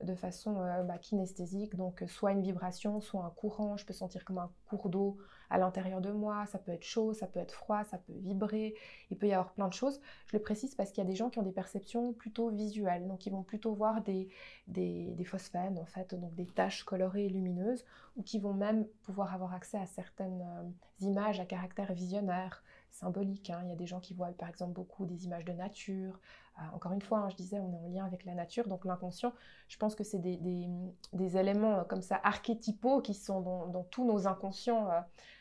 de façon bah, kinesthésique, donc soit une vibration, soit un courant, je peux sentir comme un cours d'eau à l'intérieur de moi, ça peut être chaud, ça peut être froid, ça peut vibrer, il peut y avoir plein de choses. Je le précise parce qu'il y a des gens qui ont des perceptions plutôt visuelles, donc ils vont plutôt voir des, des, phosphènes, en fait, donc des taches colorées et lumineuses, ou qui vont même pouvoir avoir accès à certaines euh, images à caractère visionnaire, symbolique. Hein. Il y a des gens qui voient par exemple beaucoup des images de nature. Euh, encore une fois, hein, je disais, on est en lien avec la nature, donc l'inconscient, je pense que c'est des, éléments euh, comme ça archétypaux qui sont dans, tous nos inconscients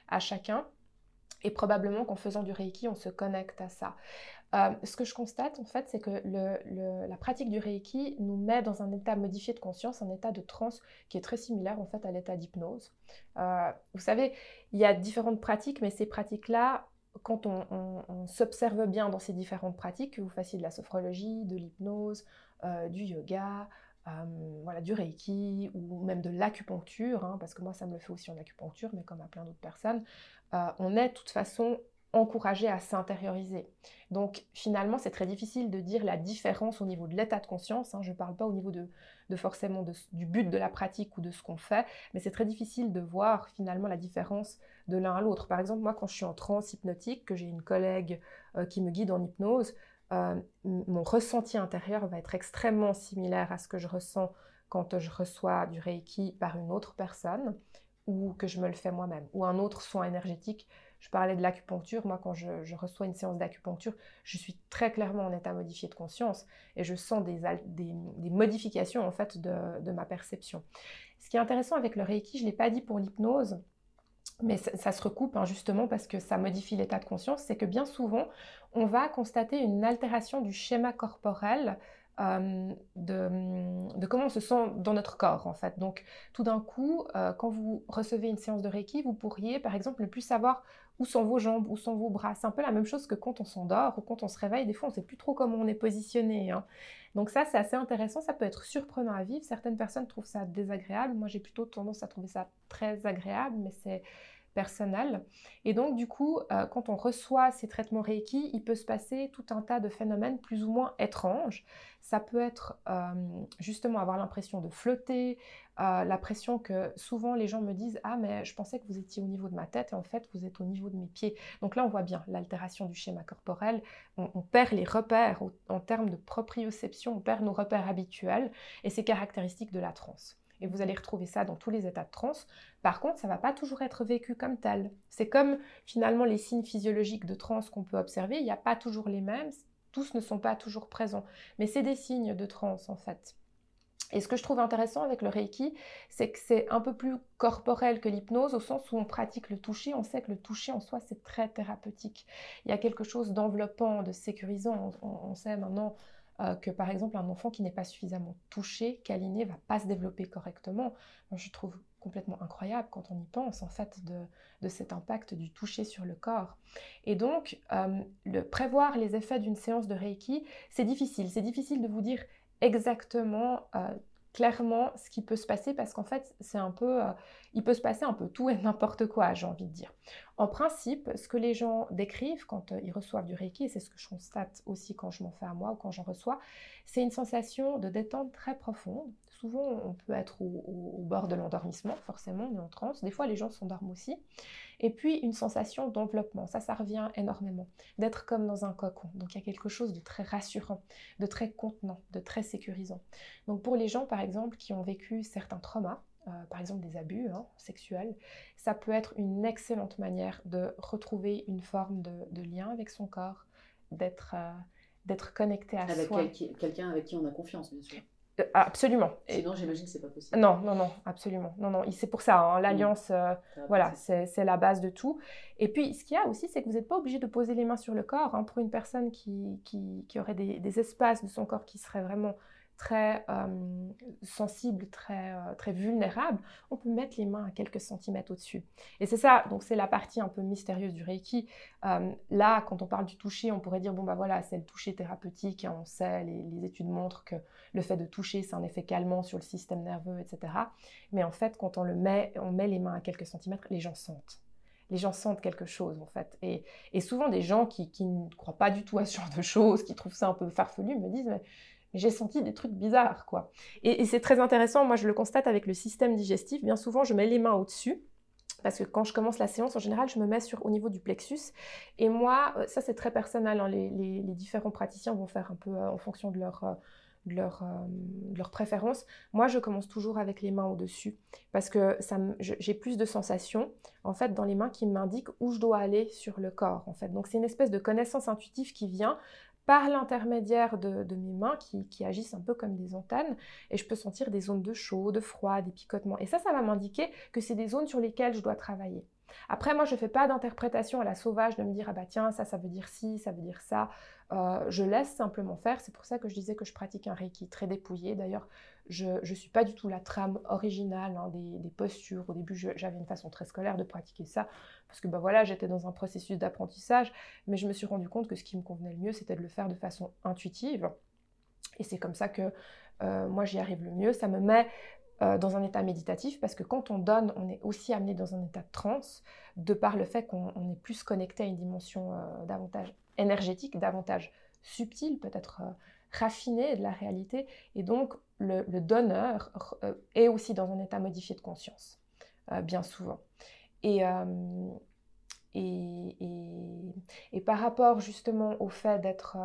à chacun. Et probablement qu'en faisant du Reiki, on se connecte à ça. Euh, ce que je constate, en fait, c'est que la pratique du Reiki nous met dans un état modifié de conscience, un état de transe qui est très similaire, en fait, à l'état d'hypnose. Euh, vous savez, il y a différentes pratiques, mais ces pratiques-là, quand on, s'observe bien dans ces différentes pratiques, que vous fassiez de la sophrologie, de l'hypnose, euh, du yoga, euh, voilà, du Reiki ou même de l'acupuncture, hein, parce que moi ça me le fait aussi en acupuncture, mais comme à plein d'autres personnes, euh, on est de toute façon encouragé à s'intérioriser. Donc finalement, c'est très difficile de dire la différence au niveau de l'état de conscience. Hein. Je ne parle pas au niveau de, forcément du but de la pratique ou de ce qu'on fait, mais c'est très difficile de voir finalement la différence de l'un à l'autre. Par exemple, moi, quand je suis en transe hypnotique, que j'ai une collègue euh, qui me guide en hypnose, euh, mon ressenti intérieur va être extrêmement similaire à ce que je ressens quand je reçois du Reiki par une autre personne ou que je me le fais moi-même, ou un autre soin énergétique. Je parlais de l'acupuncture, moi quand je, reçois une séance d'acupuncture, je suis très clairement en état modifié de conscience et je sens des, modifications en fait de, de, ma perception. Ce qui est intéressant avec le Reiki, je ne l'ai pas dit pour l'hypnose, mais ça, se recoupe hein, justement parce que ça modifie l'état de conscience, c'est que bien souvent, on va constater une altération du schéma corporel euh, de, comment on se sent dans notre corps, en fait. Donc, tout d'un coup, euh, quand vous recevez une séance de Reiki, vous pourriez, par exemple, ne plus savoir où sont vos jambes, où sont vos bras? C'est un peu la même chose que quand on s'endort ou quand on se réveille. Des fois, on ne sait plus trop comment on est positionné. Hein. Donc ça, c'est assez intéressant. Ça peut être surprenant à vivre. Certaines personnes trouvent ça désagréable. Moi, j'ai plutôt tendance à trouver ça très agréable, mais c'est personnel. Et donc, du coup, euh, quand on reçoit ces traitements Reiki, il peut se passer tout un tas de phénomènes plus ou moins étranges. Ça peut être euh, justement avoir l'impression de flotter, euh, l'impression que souvent les gens me disent Ah, mais je pensais que vous étiez au niveau de ma tête et en fait vous êtes au niveau de mes pieds. Donc là, on voit bien l'altération du schéma corporel. On, on perd les repères en termes de proprioception, on perd nos repères habituels et c'est caractéristique de la transe et vous allez retrouver ça dans tous les états de transe. Par contre, ça ne va pas toujours être vécu comme tel. C'est comme finalement les signes physiologiques de transe qu'on peut observer, il n'y a pas toujours les mêmes, tous ne sont pas toujours présents, mais c'est des signes de transe en fait. Et ce que je trouve intéressant avec le Reiki, c'est que c'est un peu plus corporel que l'hypnose, au sens où on pratique le toucher. On sait que le toucher en soi, c'est très thérapeutique. Il y a quelque chose d'enveloppant, de sécurisant. on sait maintenant euh, que par exemple un enfant qui n'est pas suffisamment touché, câliné, va pas se développer correctement. je trouve complètement incroyable quand on y pense en fait de, cet impact du toucher sur le corps. Et donc, euh, le, prévoir les effets d'une séance de Reiki, c'est difficile. C'est difficile de vous dire exactement euh, clairement ce qui peut se passer parce qu'en fait, c'est un peu, euh, il peut se passer un peu tout et n'importe quoi, j'ai envie de dire. En principe, ce que les gens décrivent quand euh, ils reçoivent du Reiki, et c'est ce que je constate aussi quand je m'en fais à moi ou quand j'en reçois, c'est une sensation de détente très profonde. Souvent, on peut être au, au bord de l'endormissement, forcément, on est en transe. Des fois, les gens s'endorment aussi. Et puis une sensation d'enveloppement, ça, ça revient énormément, d'être comme dans un cocon. Donc il y a quelque chose de très rassurant, de très contenant, de très sécurisant. Donc pour les gens, par exemple, qui ont vécu certains traumas, euh, par exemple des abus hein, sexuels, ça peut être une excellente manière de retrouver une forme de, lien avec son corps, d'être euh, connecté à soi. Avec quelqu'un avec qui on a confiance, bien sûr. Euh, absolument. Sinon, j'imagine que c'est pas possible. Non, non, non, absolument. Non, non, c'est pour ça, hein, l'alliance, euh, voilà, c'est la base de tout. Et puis, ce qu'il y a aussi, c'est que vous n'êtes pas obligé de poser les mains sur le corps. Hein, pour une personne qui, qui, aurait des, des, espaces de son corps qui seraient vraiment très euh, sensible, très, euh, très vulnérable, on peut mettre les mains à quelques centimètres au-dessus. Et c'est ça, donc c'est la partie un peu mystérieuse du Reiki. Euh, là, quand on parle du toucher, on pourrait dire, bon bah voilà, c'est le toucher thérapeutique, hein, on sait, les, études montrent que le fait de toucher, c'est un effet calmant sur le système nerveux, etc. Mais en fait, quand on le met, on met les mains à quelques centimètres, les gens sentent les gens sentent quelque chose en fait. Et, et souvent des gens qui, qui, ne croient pas du tout à ce genre de choses, qui trouvent ça un peu farfelu, me disent mais j'ai senti des trucs bizarres, quoi. Et, c'est très intéressant, moi je le constate avec le système digestif, bien souvent je mets les mains au-dessus, parce que quand je commence la séance, en général, je me mets sur, au niveau du plexus. Et moi, euh, ça c'est très personnel, hein. les, différents praticiens vont faire un peu euh, en fonction de leur... Euh, de leur, préférence. Moi, je commence toujours avec les mains au-dessus parce que j'ai plus de sensations en fait dans les mains qui m'indiquent où je dois aller sur le corps en fait. Donc c'est une espèce de connaissance intuitive qui vient par l'intermédiaire de, mes mains qui, agissent un peu comme des antennes et je peux sentir des zones de chaud, de froid, des picotements. Et ça, ça va m'indiquer que c'est des zones sur lesquelles je dois travailler. Après, moi, je ne fais pas d'interprétation à la sauvage de me dire, ah bah tiens, ça, ça veut dire ci, ça veut dire ça. Euh, je laisse simplement faire. C'est pour ça que je disais que je pratique un Reiki très dépouillé. D'ailleurs, je ne suis pas du tout la trame originale hein, des, postures. Au début, j'avais une façon très scolaire de pratiquer ça, parce que bah, voilà, j'étais dans un processus d'apprentissage, mais je me suis rendu compte que ce qui me convenait le mieux, c'était de le faire de façon intuitive. Et c'est comme ça que euh, moi, j'y arrive le mieux. Ça me met euh, dans un état méditatif, parce que quand on donne, on est aussi amené dans un état de transe, de par le fait qu'on est plus connecté à une dimension euh, davantage énergétique, davantage subtile, peut-être raffinée de la réalité, et donc le, donneur euh, est aussi dans un état modifié de conscience, euh, bien souvent. Euh, et, et, et, par rapport justement au fait d'être,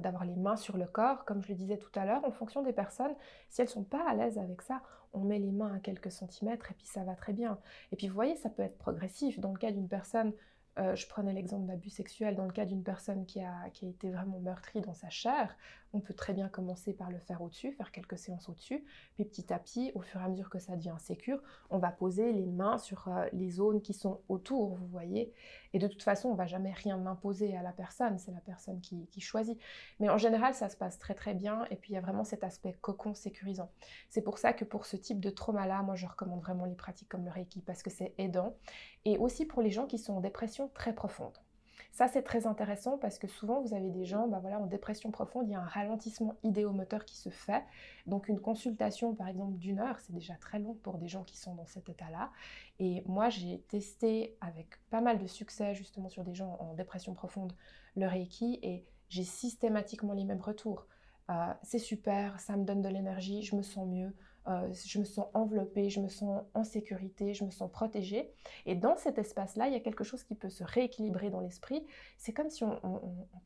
d'avoir les mains sur le corps, comme je le disais tout à l'heure, en fonction des personnes, si elles sont pas à l'aise avec ça, on met les mains à quelques centimètres et puis ça va très bien. Et puis vous voyez, ça peut être progressif. Dans le cas d'une personne euh, je prenais l'exemple d'abus sexuel dans le cas d'une personne qui a, qui a, été vraiment meurtrie dans sa chair. On peut très bien commencer par le faire au-dessus, faire quelques séances au-dessus, puis petit à petit, au fur et à mesure que ça devient sécure, on va poser les mains sur euh, les zones qui sont autour, vous voyez. Et de toute façon, on va jamais rien imposer à la personne, c'est la personne qui, choisit. Mais en général, ça se passe très très bien, et puis il y a vraiment cet aspect cocon sécurisant. C'est pour ça que pour ce type de trauma-là, moi je recommande vraiment les pratiques comme le Reiki, parce que c'est aidant, et aussi pour les gens qui sont en dépression très profonde. Ça, c'est très intéressant parce que souvent, vous avez des gens bah voilà, en dépression profonde, il y a un ralentissement idéomoteur qui se fait. Donc, une consultation, par exemple, d'une heure, c'est déjà très long pour des gens qui sont dans cet état-là. Et moi, j'ai testé avec pas mal de succès, justement, sur des gens en dépression profonde, le Reiki, et j'ai systématiquement les mêmes retours. Euh, c'est super, ça me donne de l'énergie, je me sens mieux. Euh, je me sens enveloppée, je me sens en sécurité, je me sens protégée. Et dans cet espace-là, il y a quelque chose qui peut se rééquilibrer dans l'esprit. C'est comme si on,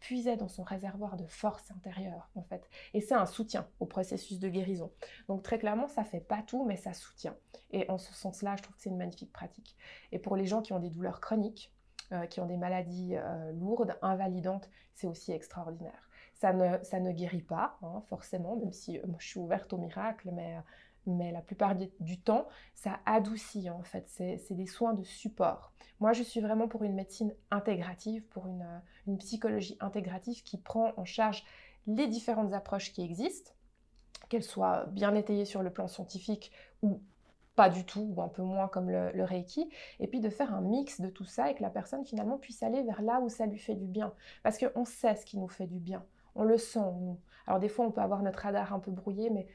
puisait dans son réservoir de force intérieure, en fait. Et c'est un soutien au processus de guérison. Donc très clairement, ça fait pas tout, mais ça soutient. Et en ce sens-là, je trouve que c'est une magnifique pratique. Et pour les gens qui ont des douleurs chroniques, euh, qui ont des maladies euh, lourdes, invalidantes, c'est aussi extraordinaire. Ça ne, ça ne guérit pas, hein, forcément, même si moi je suis ouverte au miracle, mais mais la plupart du temps, ça adoucit en fait. C'est des soins de support. Moi, je suis vraiment pour une médecine intégrative, pour une, euh, une, psychologie intégrative qui prend en charge les différentes approches qui existent, qu'elles soient bien étayées sur le plan scientifique ou pas du tout, ou un peu moins comme le, le, Reiki, et puis de faire un mix de tout ça et que la personne finalement puisse aller vers là où ça lui fait du bien. Parce qu'on sait ce qui nous fait du bien, on le sent nous. Alors des fois on peut avoir notre radar un peu brouillé, mais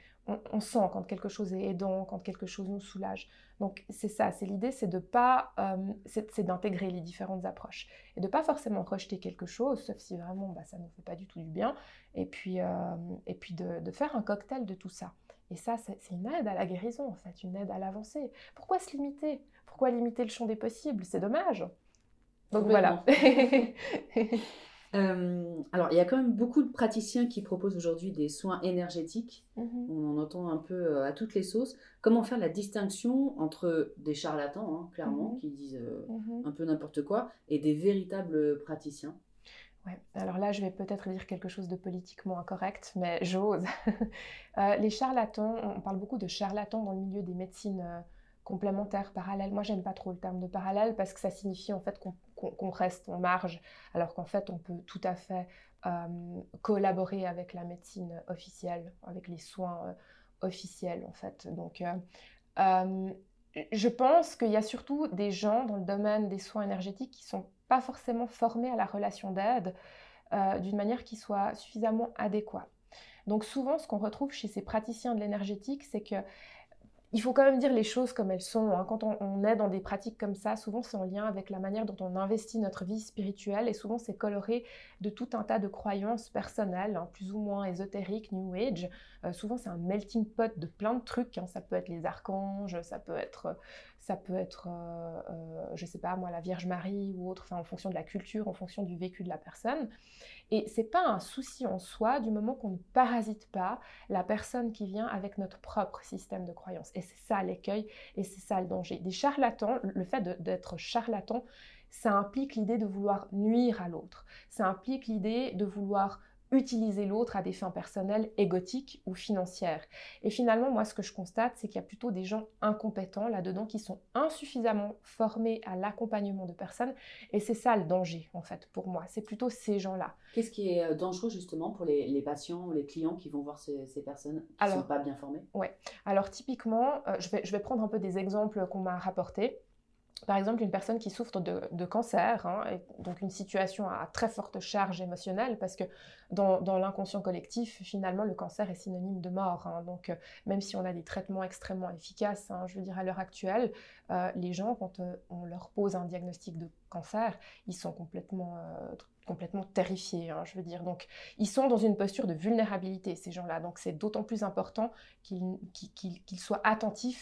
on, sent quand quelque chose est aidant, quand quelque chose nous soulage. Donc c'est ça, c'est l'idée, c'est de pas, euh, c'est d'intégrer les différentes approches et de pas forcément rejeter quelque chose, sauf si vraiment bah, ça ne fait pas du tout du bien, et puis, euh, et puis de, faire un cocktail de tout ça. Et ça, c'est une aide à la guérison, en fait, une aide à l'avancée. Pourquoi se limiter? Pourquoi limiter le champ des possibles? C'est dommage. Donc voilà. Euh, alors, il y a quand même beaucoup de praticiens qui proposent aujourd'hui des soins énergétiques. Mhm. On en entend un peu euh, à toutes les sauces. Comment faire la distinction entre des charlatans, hein, clairement, mhm. qui disent euh, mhm. un peu n'importe quoi, et des véritables praticiens? Ouais. Alors là, je vais peut-être dire quelque chose de politiquement incorrect, mais j'ose. les charlatans, on parle beaucoup de charlatans dans le milieu des médecines complémentaires, parallèles. Moi, j'aime pas trop le terme de parallèle parce que ça signifie en fait qu'on qu'on reste en marge, alors qu'en fait, on peut tout à fait euh, collaborer avec la médecine officielle, avec les soins euh, officiels, en fait. Donc, euh, je pense qu'il y a surtout des gens dans le domaine des soins énergétiques qui ne sont pas forcément formés à la relation d'aide d'une manière qui soit suffisamment adéquate. Donc souvent, ce qu'on retrouve chez ces praticiens de l'énergétique, c'est que il faut quand même dire les choses comme elles sont. Hein. Quand on, est dans des pratiques comme ça, souvent c'est en lien avec la manière dont on investit notre vie spirituelle et souvent c'est coloré de tout un tas de croyances personnelles, hein, plus ou moins ésotériques, New Age. Euh, souvent c'est un melting pot de plein de trucs. Hein. Ça peut être les archanges, ça peut être, ça peut être, euh, euh, je sais pas moi, la Vierge Marie ou autre, en fonction de la culture, en fonction du vécu de la personne. Et c'est pas un souci en soi du moment qu'on ne parasite pas la personne qui vient avec notre propre système de croyance. Et c'est ça l'écueil et c'est ça le danger. Des charlatans, le fait d'être charlatan, ça implique l'idée de vouloir nuire à l'autre. Ça implique l'idée de vouloir utiliser l'autre à des fins personnelles, égotiques ou financières. Et finalement, moi, ce que je constate, c'est qu'il y a plutôt des gens incompétents là-dedans qui sont insuffisamment formés à l'accompagnement de personnes. Et c'est ça le danger, en fait, pour moi. C'est plutôt ces gens-là. Qu'est-ce qui est euh, dangereux, justement, pour les, patients ou les clients qui vont voir ces, personnes qui ne sont pas bien formées? Oui. Alors, typiquement, euh, je, vais, je vais prendre un peu des exemples qu'on m'a rapportés par exemple, une personne qui souffre de, cancer, hein, donc une situation à très forte charge émotionnelle, parce que dans, l'inconscient collectif, finalement, le cancer est synonyme de mort. Hein. donc, euh, même si on a des traitements extrêmement efficaces, hein, je veux dire, à l'heure actuelle, euh, les gens, quand euh, on leur pose un diagnostic de cancer, ils sont complètement, complètement terrifiés, je veux dire. Donc, ils sont dans une posture de vulnérabilité, ces gens-là. Donc, c'est d'autant plus important qu'ils soient attentifs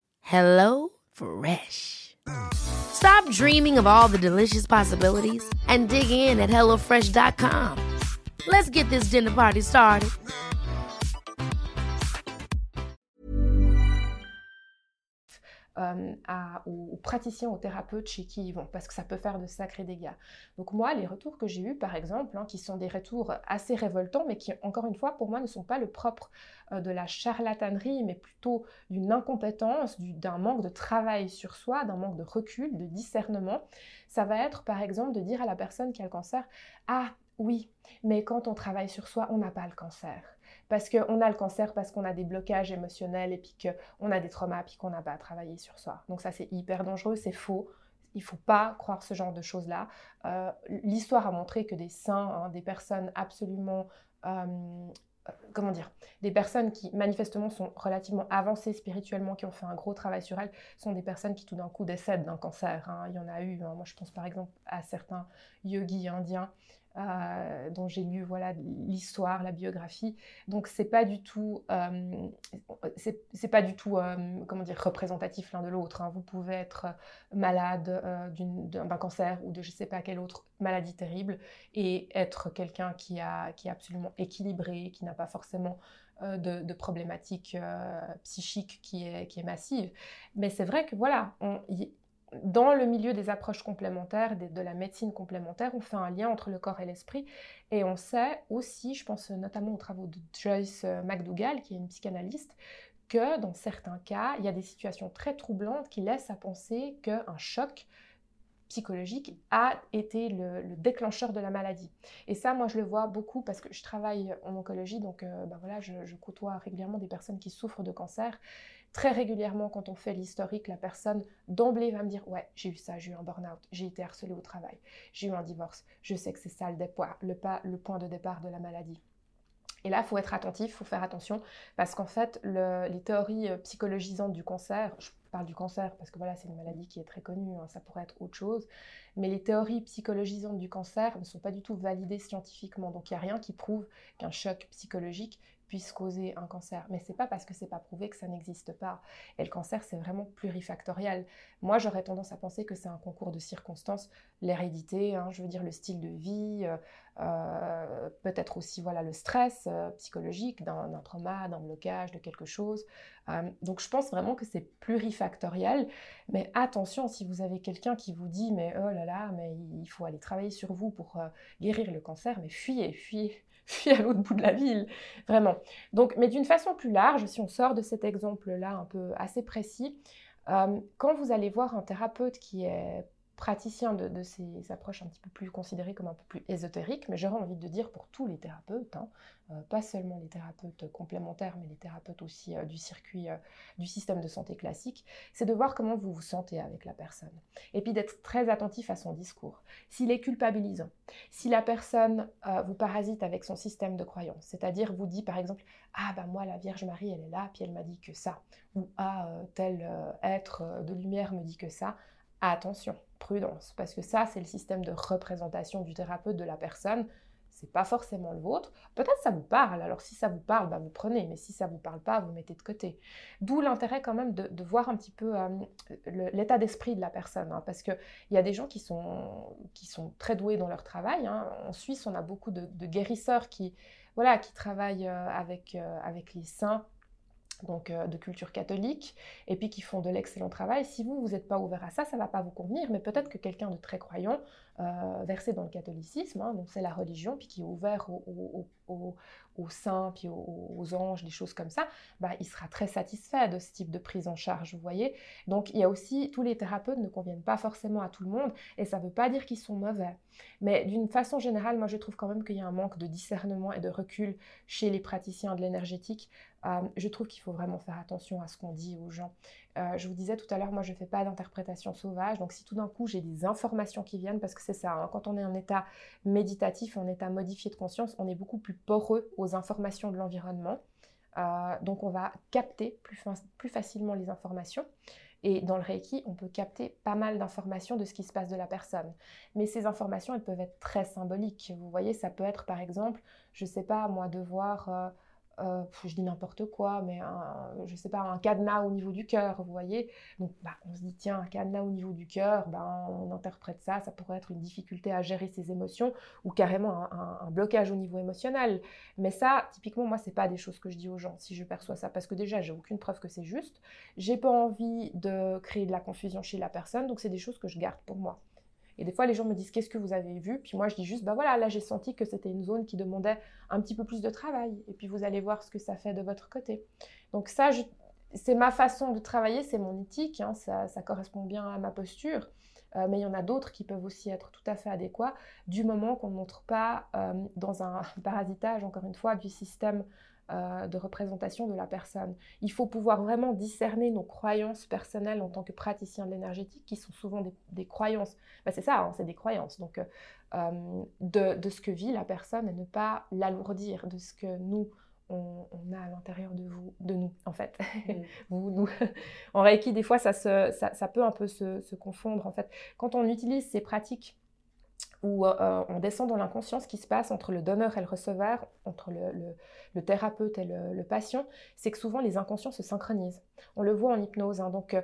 Hello Fresh. Stop dreaming of all the delicious possibilities and dig in at HelloFresh.com. Let's get this dinner party started. euh, à, aux, aux, praticiens, aux thérapeutes chez qui ils vont, parce que ça peut faire de sacrés dégâts. Donc moi, les retours que j'ai eus, par exemple, hein, qui sont des retours assez révoltants, mais qui, encore une fois, pour moi, ne sont pas le propre de la charlatanerie, mais plutôt d'une incompétence, d'un manque de travail sur soi, d'un manque de recul, de discernement, ça va être, par exemple, de dire à la personne qui a le cancer, ah oui, mais quand on travaille sur soi, on n'a pas le cancer parce qu'on a le cancer, parce qu'on a des blocages émotionnels et puis qu'on a des traumas, puis qu'on n'a pas travaillé sur soi. Donc ça, c'est hyper dangereux, c'est faux. Il ne faut pas croire ce genre de choses-là. Euh, L'histoire a montré que des saints, hein, des personnes absolument... Euh, comment dire, des personnes qui manifestement sont relativement avancées spirituellement, qui ont fait un gros travail sur elles, sont des personnes qui tout d'un coup décèdent d'un cancer. Hein. Il y en a eu, hein. moi je pense par exemple à certains yogis indiens euh, dont j'ai lu voilà l'histoire, la biographie. Donc c'est pas du tout, euh, c'est pas du tout, euh, comment dire, représentatif l'un de l'autre. Hein. Vous pouvez être malade d'un cancer ou de je sais pas quelle autre maladie terrible et être quelqu'un qui a qui est absolument équilibré, qui n'a pas forcément de, de, problématiques psychiques qui est, qui est massive. Mais c'est vrai que voilà, on, dans le milieu des approches complémentaires, de, la médecine complémentaire, on fait un lien entre le corps et l'esprit. Et on sait aussi, je pense notamment aux travaux de Joyce euh, McDougall, qui est une psychanalyste, que dans certains cas, il y a des situations très troublantes qui laissent à penser qu'un choc psychologique a été le, déclencheur de la maladie. Et ça, moi, je le vois beaucoup parce que je travaille en oncologie, donc euh, ben voilà, je, je, côtoie régulièrement des personnes qui souffrent de cancer. Très régulièrement, quand on fait l'historique, la personne d'emblée va me dire Ouais, j'ai eu ça, j'ai eu un burn-out, j'ai été harcelée au travail, j'ai eu un divorce, je sais que c'est ça le, le, le point de départ de la maladie. Et là, il faut être attentif, il faut faire attention, parce qu'en fait, le, les théories euh, psychologisantes du cancer, je parle du cancer parce que voilà, c'est une maladie qui est très connue, hein, ça pourrait être autre chose, mais les théories psychologisantes du cancer ne sont pas du tout validées scientifiquement. Donc il n'y a rien qui prouve qu'un choc psychologique puisse causer un cancer. Mais c'est pas parce que c'est pas prouvé que ça n'existe pas. Et le cancer, c'est vraiment plurifactoriel. Moi, j'aurais tendance à penser que c'est un concours de circonstances, l'hérédité, hein, je veux dire le style de vie, euh, euh, peut-être aussi voilà le stress euh, psychologique d'un trauma, d'un blocage, de quelque chose. donc je pense vraiment que c'est plurifactoriel. Mais attention, si vous avez quelqu'un qui vous dit mais oh là là, mais il faut aller travailler sur vous pour guérir le cancer, mais fuyez, fuyez à l'autre bout de la ville, vraiment. Donc, mais d'une façon plus large, si on sort de cet exemple-là un peu assez précis, euh, quand vous allez voir un thérapeute qui est praticien de, ces approches un petit peu plus considérées comme un peu plus ésotériques, mais j'aurais envie de dire pour tous les thérapeutes, hein, euh, pas seulement les thérapeutes complémentaires, mais les thérapeutes aussi euh, du circuit euh, du système de santé classique, c'est de voir comment vous vous sentez avec la personne. Et puis d'être très attentif à son discours. S'il est culpabilisant, si la personne vous parasite avec son système de croyance, c'est-à-dire vous dit par exemple Ah ben moi la Vierge Marie elle est là, puis elle m'a dit que ça, ou Ah tel être de lumière me dit que ça, attention, prudence, parce que ça, c'est le système de représentation du thérapeute de la personne. C'est pas forcément le vôtre. Peut-être ça vous parle. Alors si ça vous parle, bah, vous prenez. Mais si ça vous parle pas, vous mettez de côté. D'où l'intérêt quand même de, voir un petit peu euh, l'état d'esprit de la personne, hein, parce que il y a des gens qui sont qui sont très doués dans leur travail. Hein. En Suisse, on a beaucoup de, guérisseurs qui voilà, qui travaillent avec, avec les saints donc euh, de culture catholique, et puis qui font de l'excellent travail. Si vous, vous n'êtes pas ouvert à ça, ça ne va pas vous convenir, mais peut-être que quelqu'un de très croyant, euh, versé dans le catholicisme, hein, donc c'est la religion, puis qui est ouvert aux, saints, puis aux, anges, des choses comme ça, bah, il sera très satisfait de ce type de prise en charge, vous voyez. Donc il y a aussi, tous les thérapeutes ne conviennent pas forcément à tout le monde, et ça ne veut pas dire qu'ils sont mauvais. Mais d'une façon générale, moi je trouve quand même qu'il y a un manque de discernement et de recul chez les praticiens de l'énergétique euh, je trouve qu'il faut vraiment faire attention à ce qu'on dit aux gens. Euh, je vous disais tout à l'heure, moi je ne fais pas d'interprétation sauvage, donc si tout d'un coup j'ai des informations qui viennent, parce que c'est ça, hein, quand on est en état méditatif, en état modifié de conscience, on est beaucoup plus poreux aux informations de l'environnement. Euh, donc on va capter plus, facilement les informations. Et dans le Reiki, on peut capter pas mal d'informations de ce qui se passe de la personne. Mais ces informations, elles peuvent être très symboliques. Vous voyez, ça peut être par exemple, je ne sais pas, moi, de voir euh, je dis n'importe quoi, mais un, je sais pas, un cadenas au niveau du cœur, vous voyez. Donc, bah, on se dit, tiens, un cadenas au niveau du cœur, ben, on interprète ça, ça pourrait être une difficulté à gérer ses émotions ou carrément un, blocage au niveau émotionnel. Mais ça, typiquement, moi, c'est pas des choses que je dis aux gens si je perçois ça, parce que déjà, j'ai aucune preuve que c'est juste. J'ai pas envie de créer de la confusion chez la personne, donc c'est des choses que je garde pour moi. Et des fois, les gens me disent qu'est-ce que vous avez vu? Puis moi, je dis juste, bah voilà, là, j'ai senti que c'était une zone qui demandait un petit peu plus de travail. Et puis vous allez voir ce que ça fait de votre côté. Donc ça, c'est ma façon de travailler, c'est mon éthique, hein, ça, correspond bien à ma posture. Euh, mais il y en a d'autres qui peuvent aussi être tout à fait adéquats du moment qu'on ne montre pas euh, dans un parasitage, encore une fois, du système euh, de représentation de la personne. Il faut pouvoir vraiment discerner nos croyances personnelles en tant que praticien de l'énergétique, qui sont souvent des, croyances. Ben, c'est ça, hein, c'est des croyances. Donc, euh, euh, de, ce que vit la personne et ne pas l'alourdir de ce que nous, on, a à l'intérieur de vous, de nous, en fait. Mm. vous, nous. en Reiki, des fois, ça, ça, peut un peu se, se, confondre, en fait. Quand on utilise ces pratiques où euh, on descend dans l'inconscient ce qui se passe entre le donneur et le receveur, entre le, thérapeute et le, patient, c'est que souvent les inconscients se synchronisent. On le voit en hypnose. Hein. donc euh,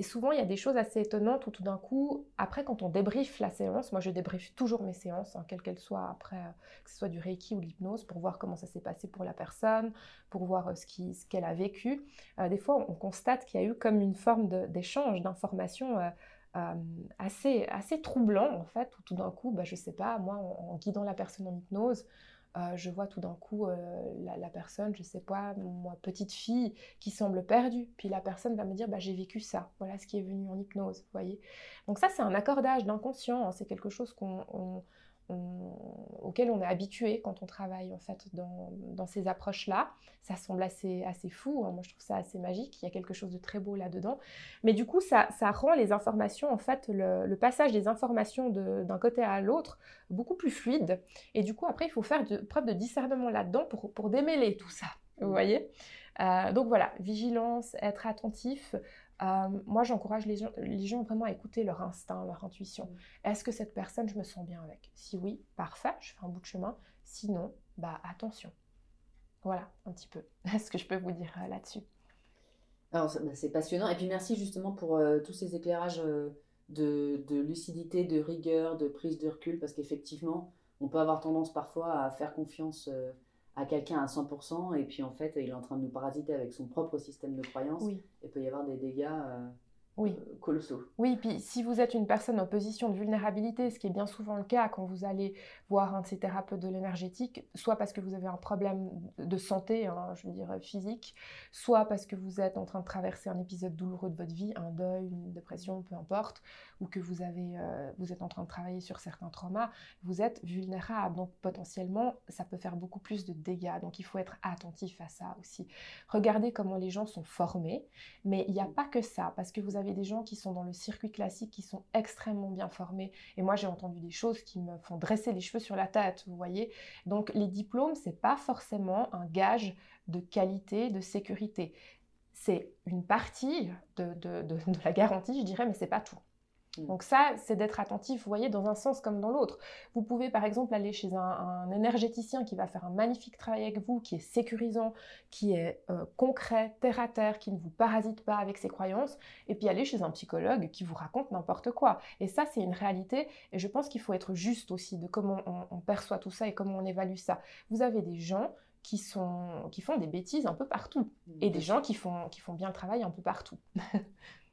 souvent il y a des choses assez étonnantes où tout d'un coup, après quand on débriefe la séance, moi je débriefe toujours mes séances, hein, quelles qu'elles soient après, euh, que ce soit du Reiki ou l'hypnose, pour voir comment ça s'est passé pour la personne, pour voir ce qu'elle a vécu. des fois on constate qu'il y a eu comme une forme d'échange d'informations euh, assez, assez troublant en fait, où tout d'un coup, bah, je sais pas, moi en, guidant la personne en hypnose, euh, je vois tout d'un coup euh, la, personne, je sais pas, moi petite fille qui semble perdue, puis la personne va me dire bah, j'ai vécu ça, voilà ce qui est venu en hypnose, vous voyez. Donc ça c'est un accordage d'inconscient, hein. c'est quelque chose qu'on auquel on est habitué quand on travaille en fait dans, ces approches-là. Ça semble assez, assez fou, hein. moi je trouve ça assez magique, il y a quelque chose de très beau là-dedans. Mais du coup, ça, rend les informations, en fait, le, passage des informations d'un côté à l'autre beaucoup plus fluide. Et du coup, après, il faut faire de, preuve de discernement là-dedans pour, pour démêler tout ça, vous voyez? Euh, donc voilà, vigilance, être attentif, euh, moi, j'encourage les, gens, vraiment à écouter leur instinct, leur intuition. Mm. Est-ce que cette personne, je me sens bien avec? Si oui, parfait, je fais un bout de chemin. Sinon, bah attention. Voilà, un petit peu ce que je peux vous dire euh, là-dessus. Alors, bah, c'est passionnant. Et puis, merci justement pour euh, tous ces éclairages de, lucidité, de rigueur, de prise de recul, parce qu'effectivement, on peut avoir tendance parfois à faire confiance à quelqu'un à 100% et puis en fait il est en train de nous parasiter avec son propre système de croyance oui. et peut y avoir des dégâts euh, oui. Euh, colossaux. Oui, puis si vous êtes une personne en position de vulnérabilité, ce qui est bien souvent le cas quand vous allez voir un de ces thérapeutes de l'énergétique, soit parce que vous avez un problème de santé, hein, je veux dire physique, soit parce que vous êtes en train de traverser un épisode douloureux de votre vie, un deuil, une dépression, peu importe, ou que vous, avez, euh, vous êtes en train de travailler sur certains traumas, vous êtes vulnérable. Donc potentiellement, ça peut faire beaucoup plus de dégâts. Donc il faut être attentif à ça aussi. Regardez comment les gens sont formés, mais il n'y a pas que ça, parce que vous avez des gens qui sont dans le circuit classique, qui sont extrêmement bien formés. Et moi, j'ai entendu des choses qui me font dresser les cheveux sur la tête, vous voyez. Donc les diplômes, c'est pas forcément un gage de qualité, de sécurité. C'est une partie de, de la garantie, je dirais, mais c'est pas tout. Mm. Donc ça, c'est d'être attentif, vous voyez, dans un sens comme dans l'autre. Vous pouvez par exemple aller chez un, énergéticien qui va faire un magnifique travail avec vous, qui est sécurisant, qui est euh, concret, terre à terre, qui ne vous parasite pas avec ses croyances, et puis aller chez un psychologue qui vous raconte n'importe quoi. Et ça, c'est une réalité, et je pense qu'il faut être juste aussi de comment on, perçoit tout ça et comment on évalue ça. Vous avez des gens qui, sont, qui font des bêtises un peu partout, et des gens qui font, qui font bien le travail un peu partout.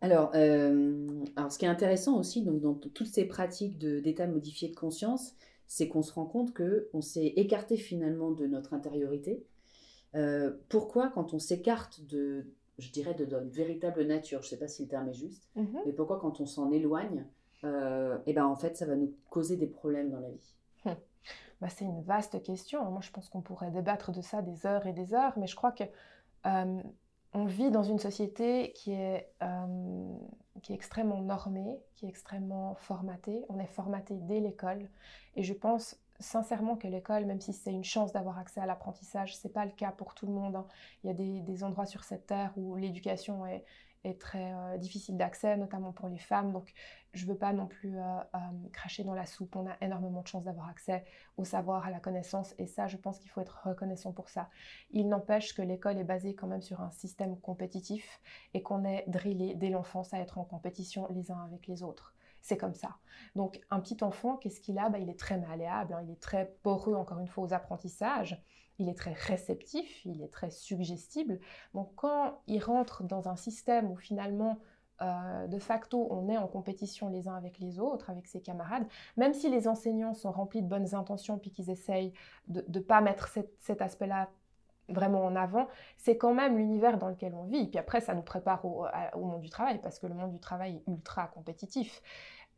Alors, euh, alors, ce qui est intéressant aussi donc, dans toutes ces pratiques d'état modifié de conscience, c'est qu'on se rend compte qu'on s'est écarté finalement de notre intériorité. Euh, pourquoi, quand on s'écarte de, je dirais, de notre véritable nature, je ne sais pas si le terme est juste, mhm. mais pourquoi quand on s'en éloigne, euh, et ben en fait, ça va nous causer des problèmes dans la vie? Hum. bah, C'est une vaste question. Moi, je pense qu'on pourrait débattre de ça des heures et des heures, mais je crois que on vit dans une société qui est, euh, qui est extrêmement normée, qui est extrêmement formatée. On est formaté dès l'école. Et je pense sincèrement que l'école, même si c'est une chance d'avoir accès à l'apprentissage, ce n'est pas le cas pour tout le monde. Hein. Il y a des, endroits sur cette terre où l'éducation est, est très euh, difficile d'accès, notamment pour les femmes. Donc, je ne veux pas non plus euh, euh, cracher dans la soupe. On a énormément de chances d'avoir accès au savoir, à la connaissance, et ça, je pense qu'il faut être reconnaissant pour ça. Il n'empêche que l'école est basée quand même sur un système compétitif et qu'on est drillé dès l'enfance à être en compétition les uns avec les autres. C'est comme ça. Donc, un petit enfant, qu'est-ce qu'il a? Bah, Il est très malléable, hein. il est très poreux, encore une fois, aux apprentissages il est très réceptif, il est très suggestible. Donc quand il rentre dans un système où finalement, euh, de facto, on est en compétition les uns avec les autres, avec ses camarades, même si les enseignants sont remplis de bonnes intentions, puis qu'ils essayent de ne pas mettre cet, aspect-là vraiment en avant, c'est quand même l'univers dans lequel on vit. Puis après, ça nous prépare au, monde du travail, parce que le monde du travail est ultra compétitif.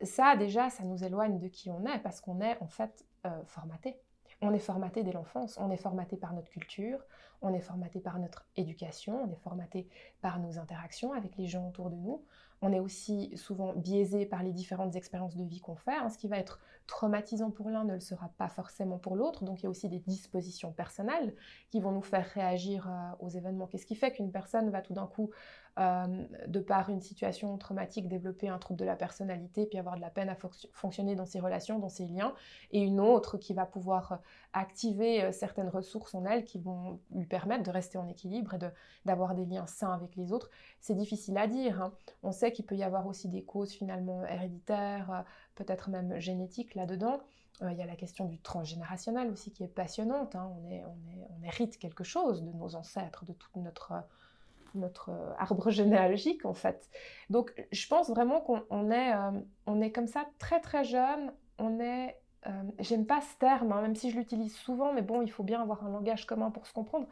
Ça, déjà, ça nous éloigne de qui on est, parce qu'on est en fait euh, formaté. On est formaté dès l'enfance, on est formaté par notre culture, on est formaté par notre éducation, on est formaté par nos interactions avec les gens autour de nous. On est aussi souvent biaisé par les différentes expériences de vie qu'on fait. Hein. Ce qui va être traumatisant pour l'un ne le sera pas forcément pour l'autre. Donc il y a aussi des dispositions personnelles qui vont nous faire réagir euh, aux événements. Qu'est-ce qui fait qu'une personne va tout d'un coup euh, de par une situation traumatique, développer un trouble de la personnalité, puis avoir de la peine à fonctionner dans ses relations, dans ses liens, et une autre qui va pouvoir euh, activer certaines ressources en elle qui vont lui permettre de rester en équilibre et d'avoir des liens sains avec les autres? C'est difficile à dire. Hein. On sait qu'il peut y avoir aussi des causes finalement héréditaires, peut-être même génétiques là-dedans. Il y a la question du transgénérationnel aussi qui est passionnante. Hein. On, hérite quelque chose de nos ancêtres, de toute notre euh, arbre généalogique en fait. Donc je pense vraiment qu'on est, euh, est comme ça très très jeune, on est euh, j'aime pas ce terme, hein, même si je l'utilise souvent, mais bon, il faut bien avoir un langage commun pour se comprendre.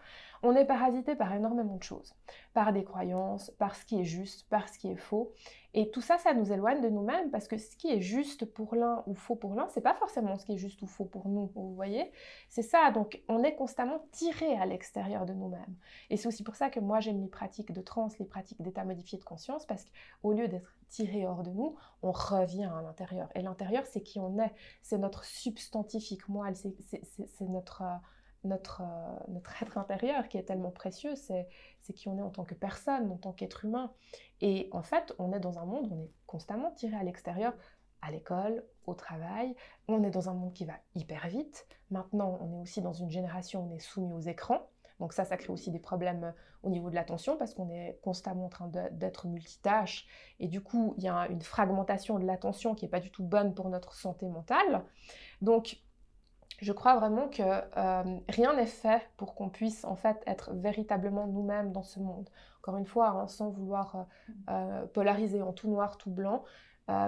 On est parasité par énormément de choses, par des croyances, par ce qui est juste, par ce qui est faux. Et tout ça, ça nous éloigne de nous-mêmes parce que ce qui est juste pour l'un ou faux pour l'un, c'est pas forcément ce qui est juste ou faux pour nous, vous voyez C'est ça, donc on est constamment tiré à l'extérieur de nous-mêmes. Et c'est aussi pour ça que moi j'aime les pratiques de trans, les pratiques d'état modifié de conscience, parce qu'au lieu d'être tiré hors de nous, on revient à l'intérieur. Et l'intérieur, c'est qui on est, c'est notre substantifique moelle, c'est notre... Notre, euh, notre être intérieur qui est tellement précieux, c'est qui on est en tant que personne, en tant qu'être humain. Et en fait, on est dans un monde où on est constamment tiré à l'extérieur, à l'école, au travail. On est dans un monde qui va hyper vite. Maintenant, on est aussi dans une génération où on est soumis aux écrans. Donc ça, ça crée aussi des problèmes euh, au niveau de l'attention parce qu'on est constamment en train d'être multitâche. Et du coup, il y a une fragmentation de l'attention qui n'est pas du tout bonne pour notre santé mentale. Donc, je crois vraiment que euh, rien n'est fait pour qu'on puisse en fait être véritablement nous-mêmes dans ce monde. Encore une fois, hein, sans vouloir euh, euh, polariser en tout noir, tout blanc,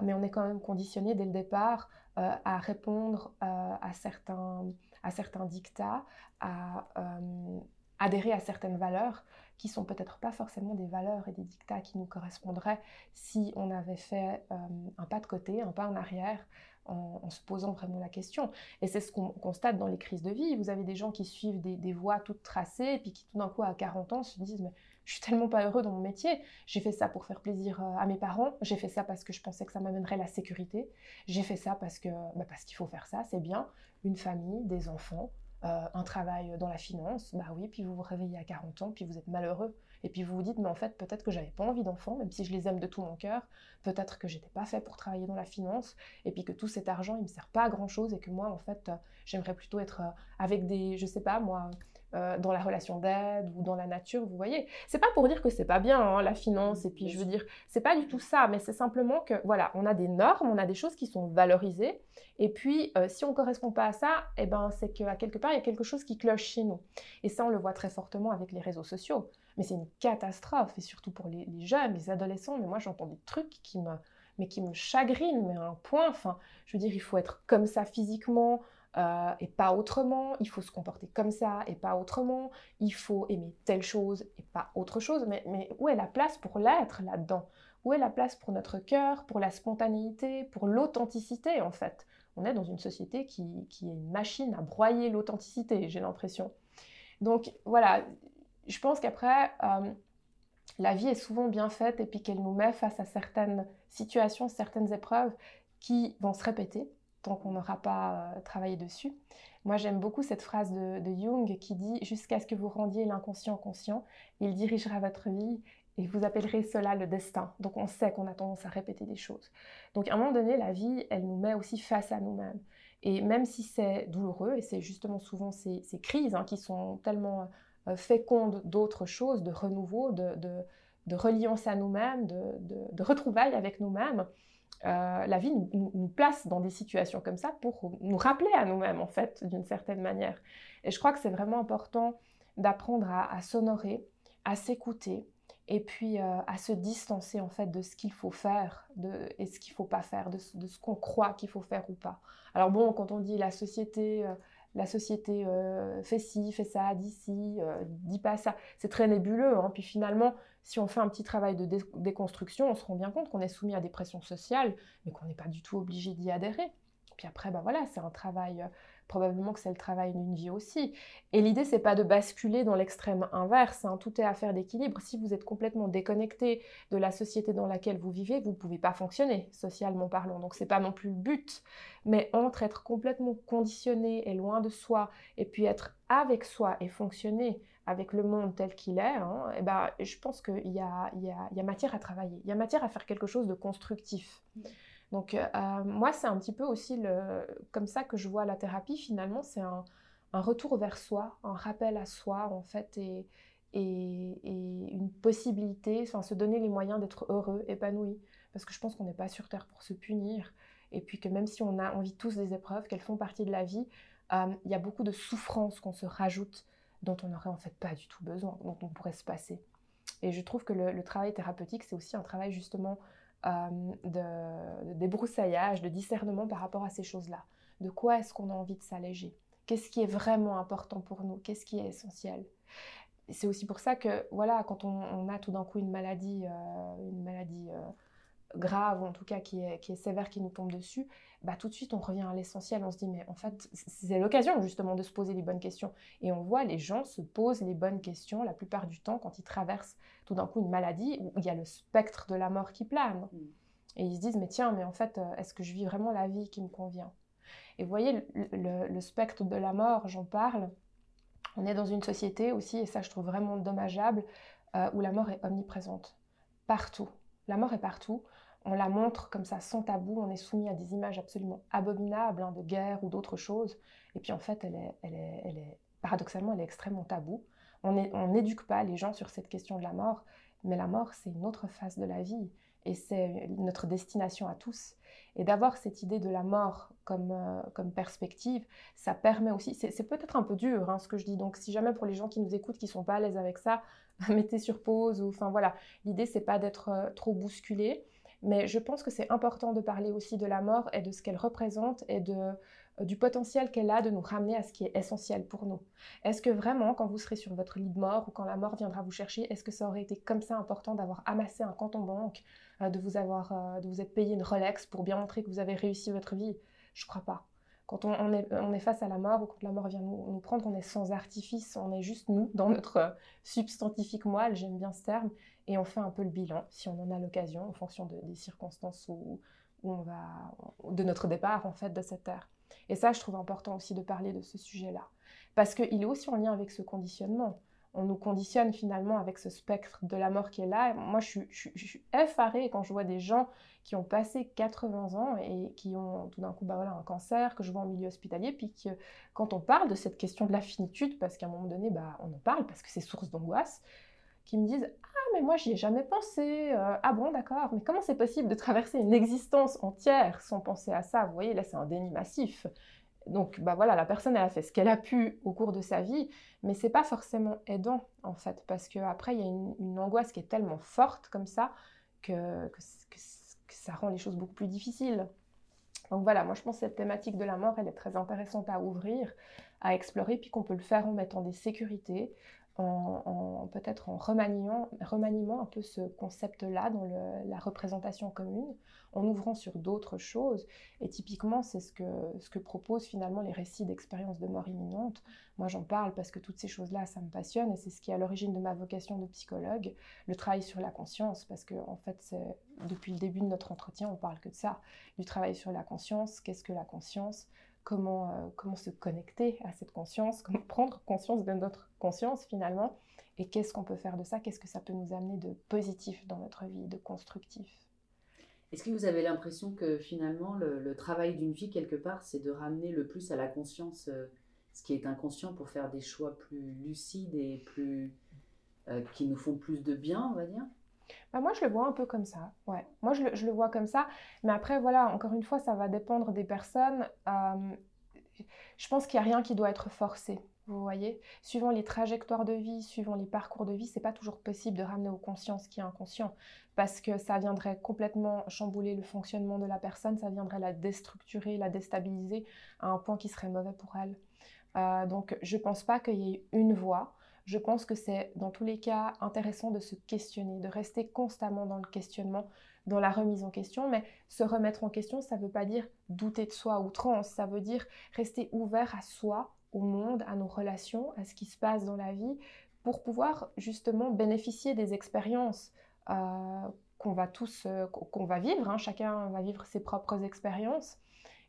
mais on est quand même conditionné dès le départ à répondre à, certains, à certains dictats, à adhérer à certaines valeurs qui sont peut-être pas forcément des valeurs et des dictats qui nous correspondraient si on avait fait un pas de côté, un pas en arrière, en, se posant vraiment la question. Et c'est ce qu'on constate dans les crises de vie. Vous avez des gens qui suivent des, voies toutes tracées, et puis qui tout d'un coup, à 40 ans, se disent, mais je suis tellement pas heureux dans mon métier. J'ai fait ça pour faire plaisir euh, à mes parents. J'ai fait ça parce que je pensais que ça m'amènerait la sécurité. J'ai fait ça parce que bah, parce qu'il faut faire ça, c'est bien. Une famille, des enfants, euh, un travail dans la finance, bah oui, puis vous vous réveillez à 40 ans, puis vous êtes malheureux. Et puis vous vous dites, mais en fait, peut-être que j'avais pas envie d'enfants, même si je les aime de tout mon cœur. Peut-être que j'étais pas fait pour travailler dans la finance, et puis que tout cet argent, il me sert pas à grand chose, et que moi, en fait, j'aimerais plutôt être avec des, je sais pas, moi, euh, dans la relation d'aide ou dans la nature, vous voyez. C'est pas pour dire que c'est pas bien hein, la finance et puis je veux dire, c'est pas du tout ça, mais c'est simplement que voilà, on a des normes, on a des choses qui sont valorisées et puis euh, si on correspond pas à ça, eh ben c'est qu'à quelque part il y a quelque chose qui cloche chez nous. Et ça on le voit très fortement avec les réseaux sociaux. Mais c'est une catastrophe et surtout pour les, jeunes, les adolescents. Mais moi j'entends des trucs qui me mais qui me chagrinent, mais à un point. Enfin, je veux dire, il faut être comme ça physiquement, euh, et pas autrement, il faut se comporter comme ça et pas autrement, il faut aimer telle chose et pas autre chose, mais, mais où est la place pour l'être là-dedans? Où est la place pour notre cœur, pour la spontanéité, pour l'authenticité en fait? On est dans une société qui, qui est une machine à broyer l'authenticité, j'ai l'impression. Donc voilà, je pense qu'après, euh, la vie est souvent bien faite et puis qu'elle nous met face à certaines situations, certaines épreuves qui vont se répéter tant qu'on n'aura pas euh, travaillé dessus. Moi, j'aime beaucoup cette phrase de, Jung qui dit Jusqu'à ce que vous rendiez l'inconscient conscient, il dirigera votre vie et vous appellerez cela le destin. Donc, on sait qu'on a tendance à répéter des choses. Donc, à un moment donné, la vie, elle nous met aussi face à nous-mêmes. Et même si c'est douloureux, et c'est justement souvent ces, crises hein, qui sont tellement euh, fécondes d'autres choses, de renouveau, de, de, reliance à nous-mêmes, de, de retrouvailles avec nous-mêmes, euh, la vie nous, place dans des situations comme ça pour nous rappeler à nous-mêmes, en fait, d'une certaine manière. Et je crois que c'est vraiment important d'apprendre à, s'honorer, à s'écouter, et puis euh, à se distancer, en fait, de ce qu'il faut faire de, et ce qu'il ne faut pas faire, de, ce qu'on croit qu'il faut faire ou pas. Alors bon, quand on dit la société... la société fait ci, fait ça, dit ci, dit pas ça. C'est très nébuleux. Hein. Puis finalement, si on fait un petit travail de déconstruction, on se rend bien compte qu'on est soumis à des pressions sociales, mais qu'on n'est pas du tout obligé d'y adhérer. Puis après, ben voilà, c'est un travail, euh, probablement que c'est le travail d'une vie aussi. Et l'idée, c'est pas de basculer dans l'extrême inverse, hein. tout est affaire d'équilibre. Si vous êtes complètement déconnecté de la société dans laquelle vous vivez, vous ne pouvez pas fonctionner, socialement parlant. Donc c'est pas non plus le but. Mais entre être complètement conditionné et loin de soi, et puis être avec soi et fonctionner avec le monde tel qu'il est, hein, eh ben, je pense qu'il y a, matière à travailler, il y a matière à faire quelque chose de constructif. Mm. Donc euh, moi, c'est un petit peu aussi comme ça que je vois la thérapie, finalement, c'est un, retour vers soi, un rappel à soi, en fait, et, et, une possibilité, enfin, se donner les moyens d'être heureux, épanoui. Parce que je pense qu'on n'est pas sur Terre pour se punir, et puis que même si on, a, on vit tous des épreuves, qu'elles font partie de la vie, euh, il y a beaucoup de souffrances qu'on se rajoute dont on n'aurait en fait pas du tout besoin, dont on pourrait se passer. Et je trouve que le, travail thérapeutique, c'est aussi un travail justement euh, de, débroussaillage, de discernement par rapport à ces choses-là. De quoi est-ce qu'on a envie de s'alléger? Qu'est-ce qui est vraiment important pour nous? Qu'est-ce qui est essentiel? C'est aussi pour ça que, voilà, quand on, a tout d'un coup une maladie, euh, une maladie euh, grave, ou en tout cas qui est, qui est sévère, qui nous tombe dessus, bah, tout de suite on revient à l'essentiel, on se dit mais en fait c'est l'occasion justement de se poser les bonnes questions. Et on voit les gens se posent les bonnes questions la plupart du temps quand ils traversent tout d'un coup une maladie où il y a le spectre de la mort qui plane. Mm. Et ils se disent mais tiens mais en fait euh, est-ce que je vis vraiment la vie qui me convient? Et vous voyez le, spectre de la mort, j'en parle, on est dans une société aussi, et ça je trouve vraiment dommageable, euh, où la mort est omniprésente. Partout. La mort est partout on la montre comme ça sans tabou, on est soumis à des images absolument abominables hein, de guerre ou d'autres choses. Et puis en fait, elle est, paradoxalement, elle est extrêmement taboue. On n'éduque pas les gens sur cette question de la mort, mais la mort, c'est une autre phase de la vie et c'est notre destination à tous. Et d'avoir cette idée de la mort comme, euh, comme perspective, ça permet aussi, c'est peut-être un peu dur hein, ce que je dis, donc si jamais pour les gens qui nous écoutent, qui sont pas à l'aise avec ça, mettez sur pause, ou enfin voilà, l'idée c'est pas d'être euh, trop bousculé, mais je pense que c'est important de parler aussi de la mort et de ce qu'elle représente et de, euh, du potentiel qu'elle a de nous ramener à ce qui est essentiel pour nous. Est-ce que vraiment, quand vous serez sur votre lit de mort ou quand la mort viendra vous chercher, est-ce que ça aurait été comme ça important d'avoir amassé un compte en banque, de vous avoir, euh, de vous être payé une Rolex pour bien montrer que vous avez réussi votre vie Je crois pas. Quand on, est, face à la mort ou quand la mort vient nous, prendre, on est sans artifice, on est juste nous, dans notre substantifique moelle, j'aime bien ce terme, et on fait un peu le bilan, si on en a l'occasion, en fonction des circonstances on va, de notre départ en fait de cette terre. Et ça, je trouve important aussi de parler de ce sujet-là, parce qu'il est aussi en lien avec ce conditionnement. On nous conditionne finalement avec ce spectre de la mort qui est là. moi, je suis, effarée quand je vois des gens qui ont passé 80 ans et qui ont tout d'un coup bah voilà, un cancer, que je vois en milieu hospitalier, puis quand on parle de cette question de la finitude, parce qu'à un moment donné, bah, on en parle parce que c'est source d'angoisse, qui me disent Ah, mais moi, j'y ai jamais pensé. Euh, ah bon, d'accord, mais comment c'est possible de traverser une existence entière sans penser à ça? Vous voyez, là, c'est un déni massif. Donc, bah voilà, la personne, elle a fait ce qu'elle a pu au cours de sa vie, mais c'est pas forcément aidant, en fait, parce qu'après, il y a une, angoisse qui est tellement forte comme ça que, ça rend les choses beaucoup plus difficiles. Donc voilà, moi je pense que cette thématique de la mort, elle est très intéressante à ouvrir, à explorer, puis qu'on peut le faire en mettant des sécurités, en, peut-être en remaniant, un peu ce concept-là dans la représentation commune, en ouvrant sur d'autres choses. Et typiquement, c'est ce que, ce que proposent finalement les récits d'expériences de mort imminente. Moi, j'en parle parce que toutes ces choses-là, ça me passionne et c'est ce qui est à l'origine de ma vocation de psychologue, le travail sur la conscience, parce que en fait, depuis le début de notre entretien, on parle que de ça, du travail sur la conscience. Qu'est-ce que la conscience comment, euh, comment se connecter à cette conscience, comment prendre conscience de notre conscience finalement, et qu'est-ce qu'on peut faire de ça, qu'est-ce que ça peut nous amener de positif dans notre vie, de constructif. Est-ce que vous avez l'impression que finalement le, travail d'une vie quelque part, c'est de ramener le plus à la conscience euh, ce qui est inconscient pour faire des choix plus lucides et plus euh, qui nous font plus de bien, on va dire? Bah, moi, je le vois un peu comme ça. Ouais. Moi, je le, je le, vois comme ça. Mais après, voilà, encore une fois, ça va dépendre des personnes. Je pense qu'il n'y a rien qui doit être forcé. Vous voyez, suivant les trajectoires de vie, suivant les parcours de vie, c'est pas toujours possible de ramener aux consciences qui est inconscient parce que ça viendrait complètement chambouler le fonctionnement de la personne, ça viendrait la déstructurer, la déstabiliser à un point qui serait mauvais pour elle. Euh, donc, je pense pas qu'il y ait une voie je pense que c'est dans tous les cas intéressant de se questionner, de rester constamment dans le questionnement, dans la remise en question. Mais se remettre en question, ça ne veut pas dire douter de soi ou trans, ça veut dire rester ouvert à soi, au monde, à nos relations, à ce qui se passe dans la vie, pour pouvoir justement bénéficier des expériences euh, qu'on va tous, euh, qu'on va vivre. Hein. Chacun va vivre ses propres expériences.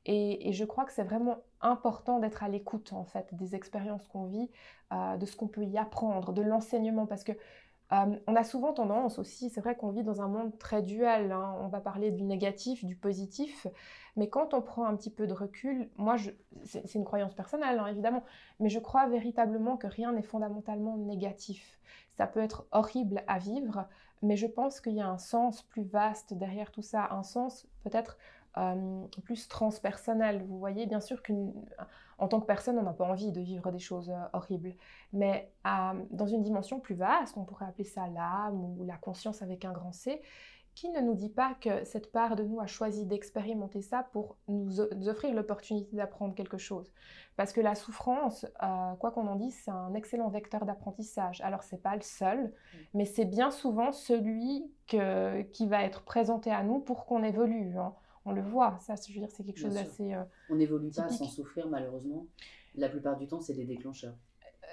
Et, je crois que c'est vraiment important d'être à l'écoute en fait des expériences qu'on vit, euh, de ce qu'on peut y apprendre, de l'enseignement, parce que euh, on a souvent tendance aussi, c'est vrai qu'on vit dans un monde très duel, hein. on va parler du négatif, du positif, mais quand on prend un petit peu de recul, moi, c'est une croyance personnelle hein, évidemment, mais je crois véritablement que rien n'est fondamentalement négatif. Ça peut être horrible à vivre, mais je pense qu'il y a un sens plus vaste derrière tout ça, un sens peut-être euh, plus transpersonnel. Vous voyez, bien sûr qu'en tant que personne, on n'a pas envie de vivre des choses euh, horribles, mais dans une dimension plus vaste, on pourrait appeler ça l'âme ou la conscience avec un grand C, qui ne nous dit pas que cette part de nous a choisi d'expérimenter ça pour nous, offrir l'opportunité d'apprendre quelque chose Parce que la souffrance, euh, quoi qu'on en dise, c'est un excellent vecteur d'apprentissage. Alors, c'est pas le seul, mais c'est bien souvent celui que, qui va être présenté à nous pour qu'on évolue. Hein on le voit. Ça, je veux dire, c'est quelque chose d'assez. Euh, on n'évolue pas sans souffrir, malheureusement. La plupart du temps, c'est des déclencheurs. Euh,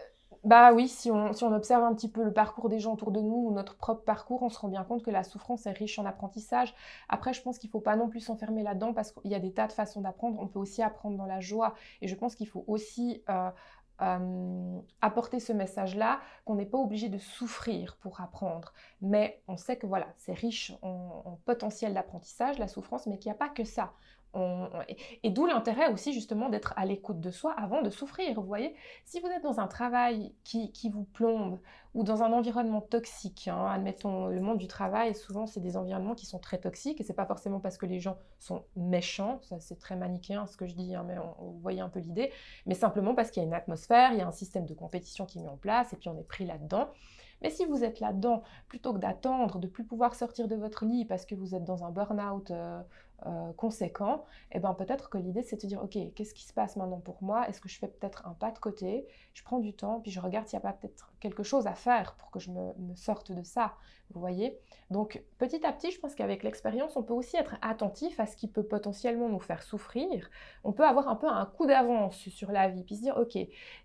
bah oui, si on, si on, observe un petit peu le parcours des gens autour de nous ou notre propre parcours, on se rend bien compte que la souffrance est riche en apprentissage. Après, je pense qu'il ne faut pas non plus s'enfermer là-dedans parce qu'il y a des tas de façons d'apprendre. On peut aussi apprendre dans la joie. Et je pense qu'il faut aussi euh, euh, apporter ce message-là, qu'on n'est pas obligé de souffrir pour apprendre. Mais on sait que voilà, c'est riche en potentiel d'apprentissage, la souffrance, mais qu'il n'y a pas que ça et d'où l'intérêt aussi justement d'être à l'écoute de soi avant de souffrir. Vous voyez, si vous êtes dans un travail qui, vous plombe ou dans un environnement toxique, hein, admettons le monde du travail, souvent c'est des environnements qui sont très toxiques et c'est pas forcément parce que les gens sont méchants, ça c'est très manichéen ce que je dis, hein, mais vous voyez un peu l'idée, mais simplement parce qu'il y a une atmosphère, il y a un système de compétition qui est mis en place et puis on est pris là-dedans. Mais si vous êtes là-dedans, plutôt que d'attendre de plus pouvoir sortir de votre lit parce que vous êtes dans un burn-out euh, euh, conséquent, et eh ben peut-être que l'idée c'est de se dire ok qu'est-ce qui se passe maintenant pour moi? Est-ce que je fais peut-être un pas de côté? Je prends du temps puis je regarde s'il n'y a pas peut-être quelque chose à faire pour que je me, sorte de ça. Vous voyez? Donc petit à petit, je pense qu'avec l'expérience, on peut aussi être attentif à ce qui peut potentiellement nous faire souffrir. On peut avoir un peu un coup d'avance sur la vie puis se dire ok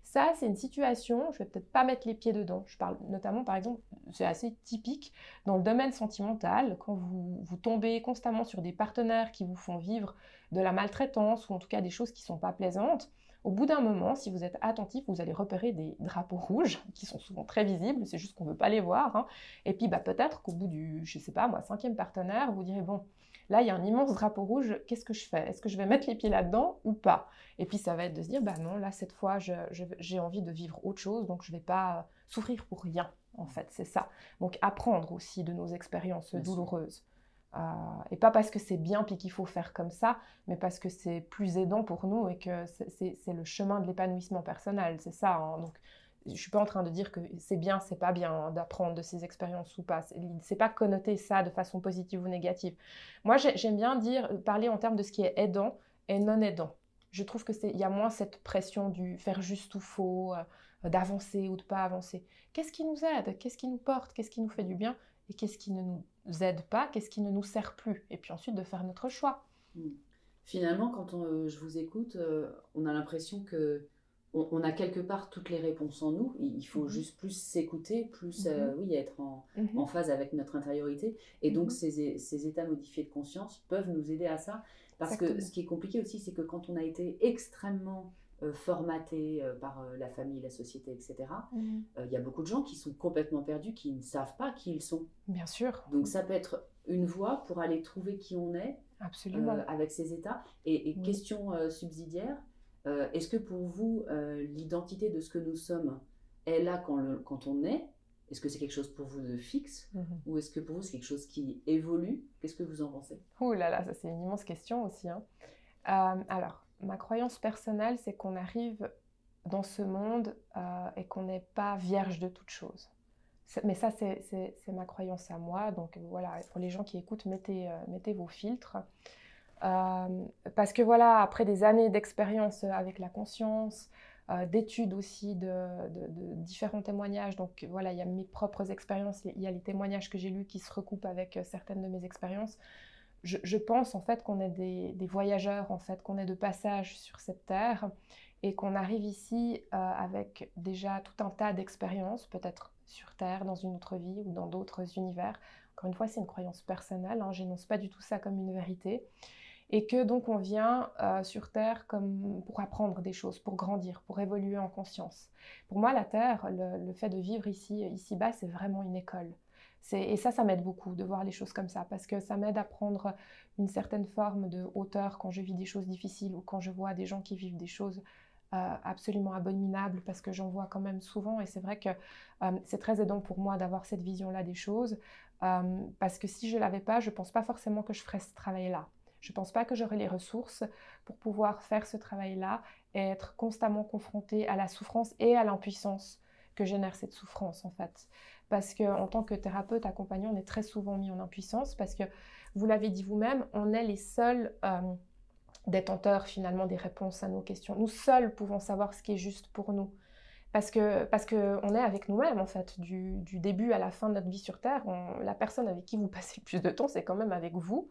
ça c'est une situation, je vais peut-être pas mettre les pieds dedans. Je parle notamment par exemple, c'est assez typique dans le domaine sentimental quand vous, vous tombez constamment sur des partenaires qui vous font vivre de la maltraitance ou en tout cas des choses qui ne sont pas plaisantes, Au bout d'un moment, si vous êtes attentif, vous allez repérer des drapeaux rouges qui sont souvent très visibles, c'est juste qu'on ne veut pas les voir. Hein. Et puis bah, peut-être qu'au bout du, je sais pas moi, cinquième partenaire, vous direz, bon, là il y a un immense drapeau rouge, qu'est-ce que je fais? Est-ce que je vais mettre les pieds là-dedans ou pas? Et puis ça va être de se dire, bah non, là cette fois j'ai envie de vivre autre chose, donc je ne vais pas souffrir pour rien, en fait, c'est ça. Donc apprendre aussi de nos expériences douloureuses. Euh, et pas parce que c'est bien puis qu'il faut faire comme ça, mais parce que c'est plus aidant pour nous et que c'est le chemin de l'épanouissement personnel. C'est ça. Hein. Donc, je suis pas en train de dire que c'est bien, c'est pas bien d'apprendre de ces expériences ou pas. C'est pas connoter ça de façon positive ou négative. Moi, j'aime bien dire, parler en termes de ce qui est aidant et non aidant. Je trouve que c'est, y a moins cette pression du faire juste ou faux, euh, d'avancer ou de pas avancer. Qu'est-ce qui nous aide? Qu'est-ce qui nous porte? Qu'est-ce qui nous fait du bien? Et qu'est-ce qui ne nous aide pas, qu'est-ce qui ne nous sert plus, et puis ensuite de faire notre choix. Hmm. Finalement, quand euh, je vous écoute, euh, on a l'impression que on, a quelque part toutes les réponses en nous. Il faut mhm. juste plus s'écouter, plus euh, mhm. oui être mhm. en, phase avec notre intériorité. Et donc ces, ces, états modifiés de conscience peuvent nous aider à ça. Parce que ce qui est compliqué aussi, c'est que quand on a été extrêmement euh, formatés euh, par euh, la famille, la société, etc. Il y a beaucoup de gens qui sont complètement perdus, qui ne savent pas qui ils sont. Bien sûr. Donc ça peut être une voie pour aller trouver qui on est. Absolument. avec ces états. Et, question subsidiaire, est-ce que pour vous, l'identité de ce que nous sommes est là quand, le, quand on est? Est-ce que c'est quelque chose pour vous de fixe? Mhm. Ou est-ce que pour vous, c'est quelque chose qui évolue? Qu'est-ce que vous en pensez? Ouh là là, ça c'est une immense question aussi. Hein. alors, ma croyance personnelle, c'est qu'on arrive dans ce monde euh, et qu'on n'est pas vierge de toute chose. Mais ça, c'est ma croyance à moi. Donc voilà, pour les gens qui écoutent, mettez, euh, vos filtres. Euh, parce que voilà, après des années d'expérience avec la conscience, d'études aussi, de, différents témoignages, donc voilà, il y a mes propres expériences, il y a les témoignages que j'ai lus qui se recoupent avec certaines de mes expériences je, pense en fait qu'on est des, voyageurs, en fait, qu'on est de passage sur cette terre et qu'on arrive ici euh, avec déjà tout un tas d'expériences, peut-être sur Terre, dans une autre vie ou dans d'autres univers. Encore une fois, c'est une croyance personnelle, hein, j'énonce pas du tout ça comme une vérité. Et que donc on vient euh, sur Terre comme pour apprendre des choses, pour grandir, pour évoluer en conscience. Pour moi, la Terre, le, le fait de vivre ici, ici-bas, c'est vraiment une école. Et ça, ça m'aide beaucoup de voir les choses comme ça, parce que ça m'aide à prendre une certaine forme de hauteur quand je vis des choses difficiles ou quand je vois des gens qui vivent des choses euh, absolument abominables, parce que j'en vois quand même souvent, et c'est vrai que euh, c'est très aidant pour moi d'avoir cette vision-là des choses, euh, parce que si je ne l'avais pas, je pense pas forcément que je ferais ce travail-là. Je ne pense pas que j'aurais les ressources pour pouvoir faire ce travail-là et être constamment confrontée à la souffrance et à l'impuissance que génère cette souffrance en fait parce qu'en tant que thérapeute accompagnant, on est très souvent mis en impuissance parce que, vous l'avez dit vous-même, on est les seuls euh, détenteurs finalement des réponses à nos questions. Nous seuls pouvons savoir ce qui est juste pour nous. Parce que parce qu'on est avec nous-mêmes en fait, du, début à la fin de notre vie sur Terre. la personne avec qui vous passez le plus de temps, c'est quand même avec vous.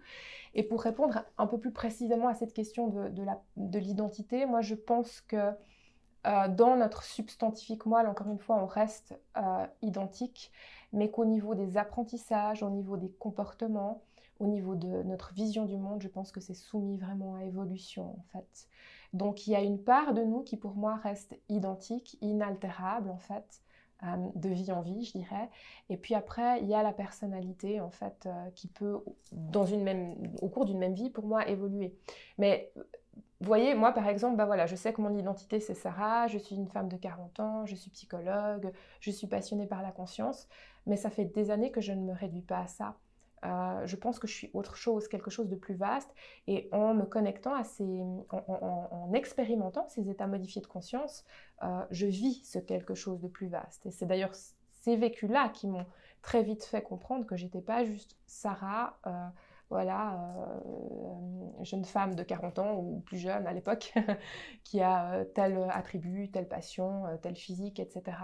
Et pour répondre un peu plus précisément à cette question de, de l'identité, moi je pense que euh, dans notre substantifique moelle, encore une fois, on reste euh, identique, mais qu'au niveau des apprentissages, au niveau des comportements, au niveau de notre vision du monde, je pense que c'est soumis vraiment à évolution en fait. Donc il y a une part de nous qui pour moi reste identique, inaltérable en fait, euh, de vie en vie, je dirais. Et puis après, il y a la personnalité en fait qui peut, au cours d'une même vie, pour moi évoluer. Mais vous voyez, moi par exemple, bah voilà, je sais que mon identité c'est Sarah, je suis une femme de 40 ans, je suis psychologue, je suis passionnée par la conscience, mais ça fait des années que je ne me réduis pas à ça. Euh, je pense que je suis autre chose, quelque chose de plus vaste, et en me connectant à ces, en, expérimentant ces états modifiés de conscience, euh, je vis ce quelque chose de plus vaste. Et c'est d'ailleurs ces vécus-là qui m'ont très vite fait comprendre que j'étais pas juste Sarah. Euh, voilà, euh, jeune femme de 40 ans ou plus jeune à l'époque, qui a euh, tel attribut, telle passion, euh, tel physique, etc.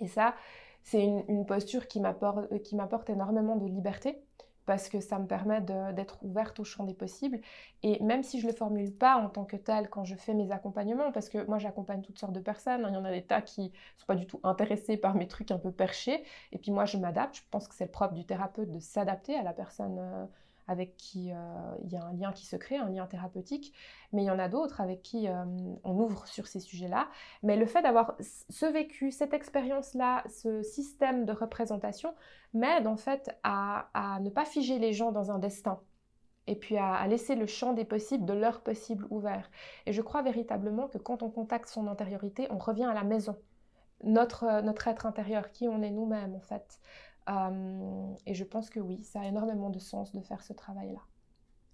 Et ça, c'est une, posture qui m'apporte énormément de liberté parce que ça me permet d'être ouverte au champ des possibles. Et même si je ne le formule pas en tant que tel quand je fais mes accompagnements, parce que moi j'accompagne toutes sortes de personnes, hein, il y en a des tas qui ne sont pas du tout intéressés par mes trucs un peu perchés, et puis moi je m'adapte, je pense que c'est le propre du thérapeute de s'adapter à la personne. Euh, avec qui il y a un lien qui se crée, un lien thérapeutique, mais il y en a d'autres avec qui on ouvre sur ces sujets-là. Mais le fait d'avoir ce vécu, cette expérience-là, ce système de représentation m'aide en fait à, ne pas figer les gens dans un destin et puis à, laisser le champ des possibles, de leur possible ouvert. Et je crois véritablement que quand on contacte son antériorité, on revient à la maison, notre, euh, notre être intérieur, qui on est nous-mêmes en fait. Euh, et je pense que oui, ça a énormément de sens de faire ce travail-là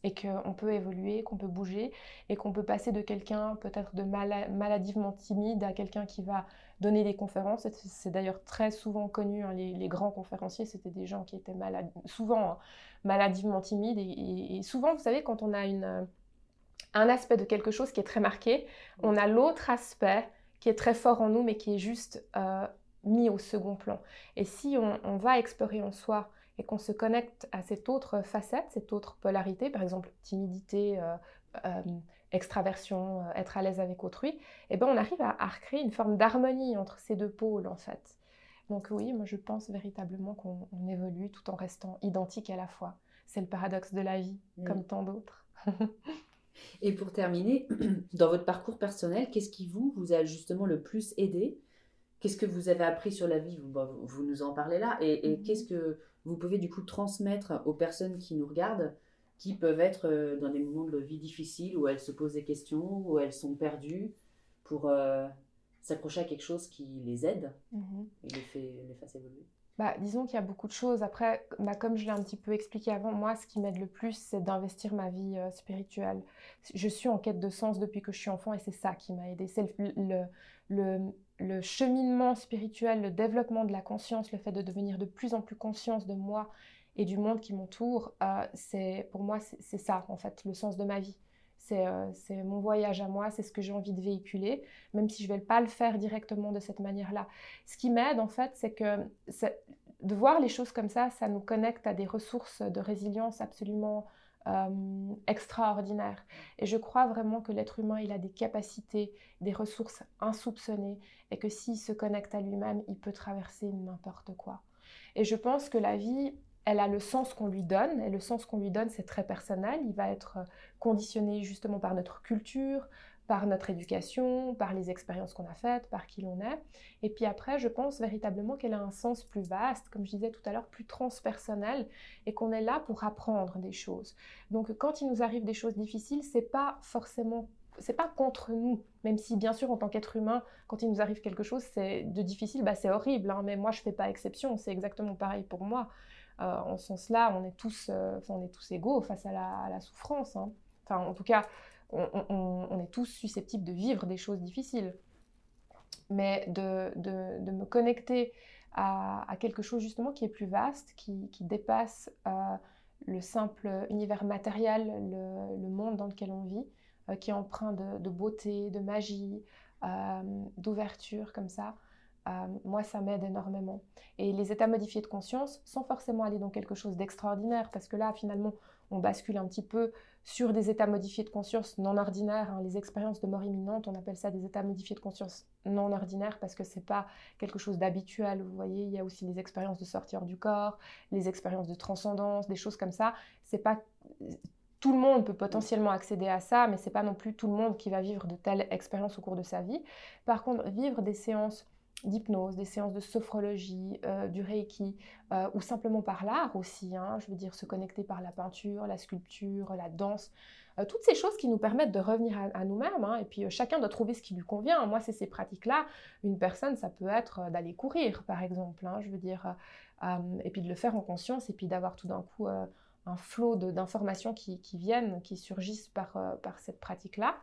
et qu'on peut évoluer, qu'on peut bouger et qu'on peut passer de quelqu'un peut-être de maladivement timide à quelqu'un qui va donner des conférences. C'est d'ailleurs très souvent connu, hein, les, grands conférenciers, c'était des gens qui étaient souvent hein, maladivement timides. Et, souvent, vous savez, quand on a une, un aspect de quelque chose qui est très marqué, on a l'autre aspect qui est très fort en nous, mais qui est juste euh, mis au second plan. Et si on, on va explorer en soi et qu'on se connecte à cette autre facette, cette autre polarité, par exemple timidité, euh, euh, extraversion, euh, être à l'aise avec autrui, eh ben on arrive à, recréer une forme d'harmonie entre ces deux pôles en fait. Donc oui, moi je pense véritablement qu'on évolue tout en restant identique à la fois. C'est le paradoxe de la vie, mm. comme tant d'autres. Et pour terminer, dans votre parcours personnel, qu'est-ce qui vous, vous a justement le plus aidé? Qu'est-ce que vous avez appris sur la vie? Vous, vous, nous en parlez là. Et, et mm-hmm. qu'est-ce que vous pouvez du coup transmettre aux personnes qui nous regardent, qui peuvent être euh, dans des moments de vie difficiles où elles se posent des questions, où elles sont perdues, pour euh, s'accrocher à quelque chose qui les aide mhm. et les, fait, les fasse évoluer? Bah, disons qu'il y a beaucoup de choses. Après, bah, comme je l'ai un petit peu expliqué avant, moi, ce qui m'aide le plus, c'est d'investir ma vie euh, spirituelle. Je suis en quête de sens depuis que je suis enfant et c'est ça qui m'a aidé. C'est le, le, le, cheminement spirituel, le développement de la conscience, le fait de devenir de plus en plus conscience de moi et du monde qui m'entoure. Euh, c'est pour moi, c'est ça, en fait, le sens de ma vie. Euh, c'est mon voyage à moi, c'est ce que j'ai envie de véhiculer, même si je ne vais pas le faire directement de cette manière-là. Ce qui m'aide, en fait, c'est que de voir les choses comme ça, ça nous connecte à des ressources de résilience absolument euh, extraordinaires. Et je crois vraiment que l'être humain, il a des capacités, des ressources insoupçonnées, et que s'il se connecte à lui-même, il peut traverser n'importe quoi. Et je pense que la vie, elle a le sens qu'on lui donne, et le sens qu'on lui donne, c'est très personnel. Il va être conditionné justement par notre culture, par notre éducation, par les expériences qu'on a faites, par qui l'on est. Et puis après, je pense véritablement qu'elle a un sens plus vaste, comme je disais tout à l'heure, plus transpersonnel, et qu'on est là pour apprendre des choses. Donc quand il nous arrive des choses difficiles, c'est pas forcément c'est pas contre nous, même si bien sûr en tant qu'être humain, quand il nous arrive quelque chose de difficile, bah c'est horrible, hein, mais moi je fais pas exception, c'est exactement pareil pour moi. Euh, en ce sens-là, on est tous, euh, on est tous égaux face à la, souffrance. Hein. Enfin, en tout cas, on, est tous susceptibles de vivre des choses difficiles. Mais de, me connecter à, quelque chose justement qui est plus vaste, qui, dépasse euh, le simple univers matériel, le, monde dans lequel on vit, qui est empreint de, beauté, de magie, d'ouverture comme ça. Euh, moi, ça m'aide énormément. Et les états modifiés de conscience, sans forcément aller dans quelque chose d'extraordinaire, parce que là, finalement, on bascule un petit peu sur des états modifiés de conscience non ordinaires. Hein. Les expériences de mort imminente, on appelle ça des états modifiés de conscience non ordinaires parce que c'est pas quelque chose d'habituel. Vous voyez, il y a aussi les expériences de sortir du corps, les expériences de transcendance, des choses comme ça. C'est pas tout le monde peut potentiellement accéder à ça, mais c'est pas non plus tout le monde qui va vivre de telles expériences au cours de sa vie. Par contre, vivre des séances d'hypnose, des séances de sophrologie, euh, du reiki, euh, ou simplement par l'art aussi, hein, je veux dire se connecter par la peinture, la sculpture, la danse, euh, toutes ces choses qui nous permettent de revenir à, nous-mêmes, hein, et puis chacun doit trouver ce qui lui convient. Moi, c'est ces pratiques-là. Une personne, ça peut être d'aller courir, par exemple, hein, je veux dire, et puis de le faire en conscience, et puis d'avoir tout d'un coup un flot d'informations qui, viennent, qui surgissent par cette pratique-là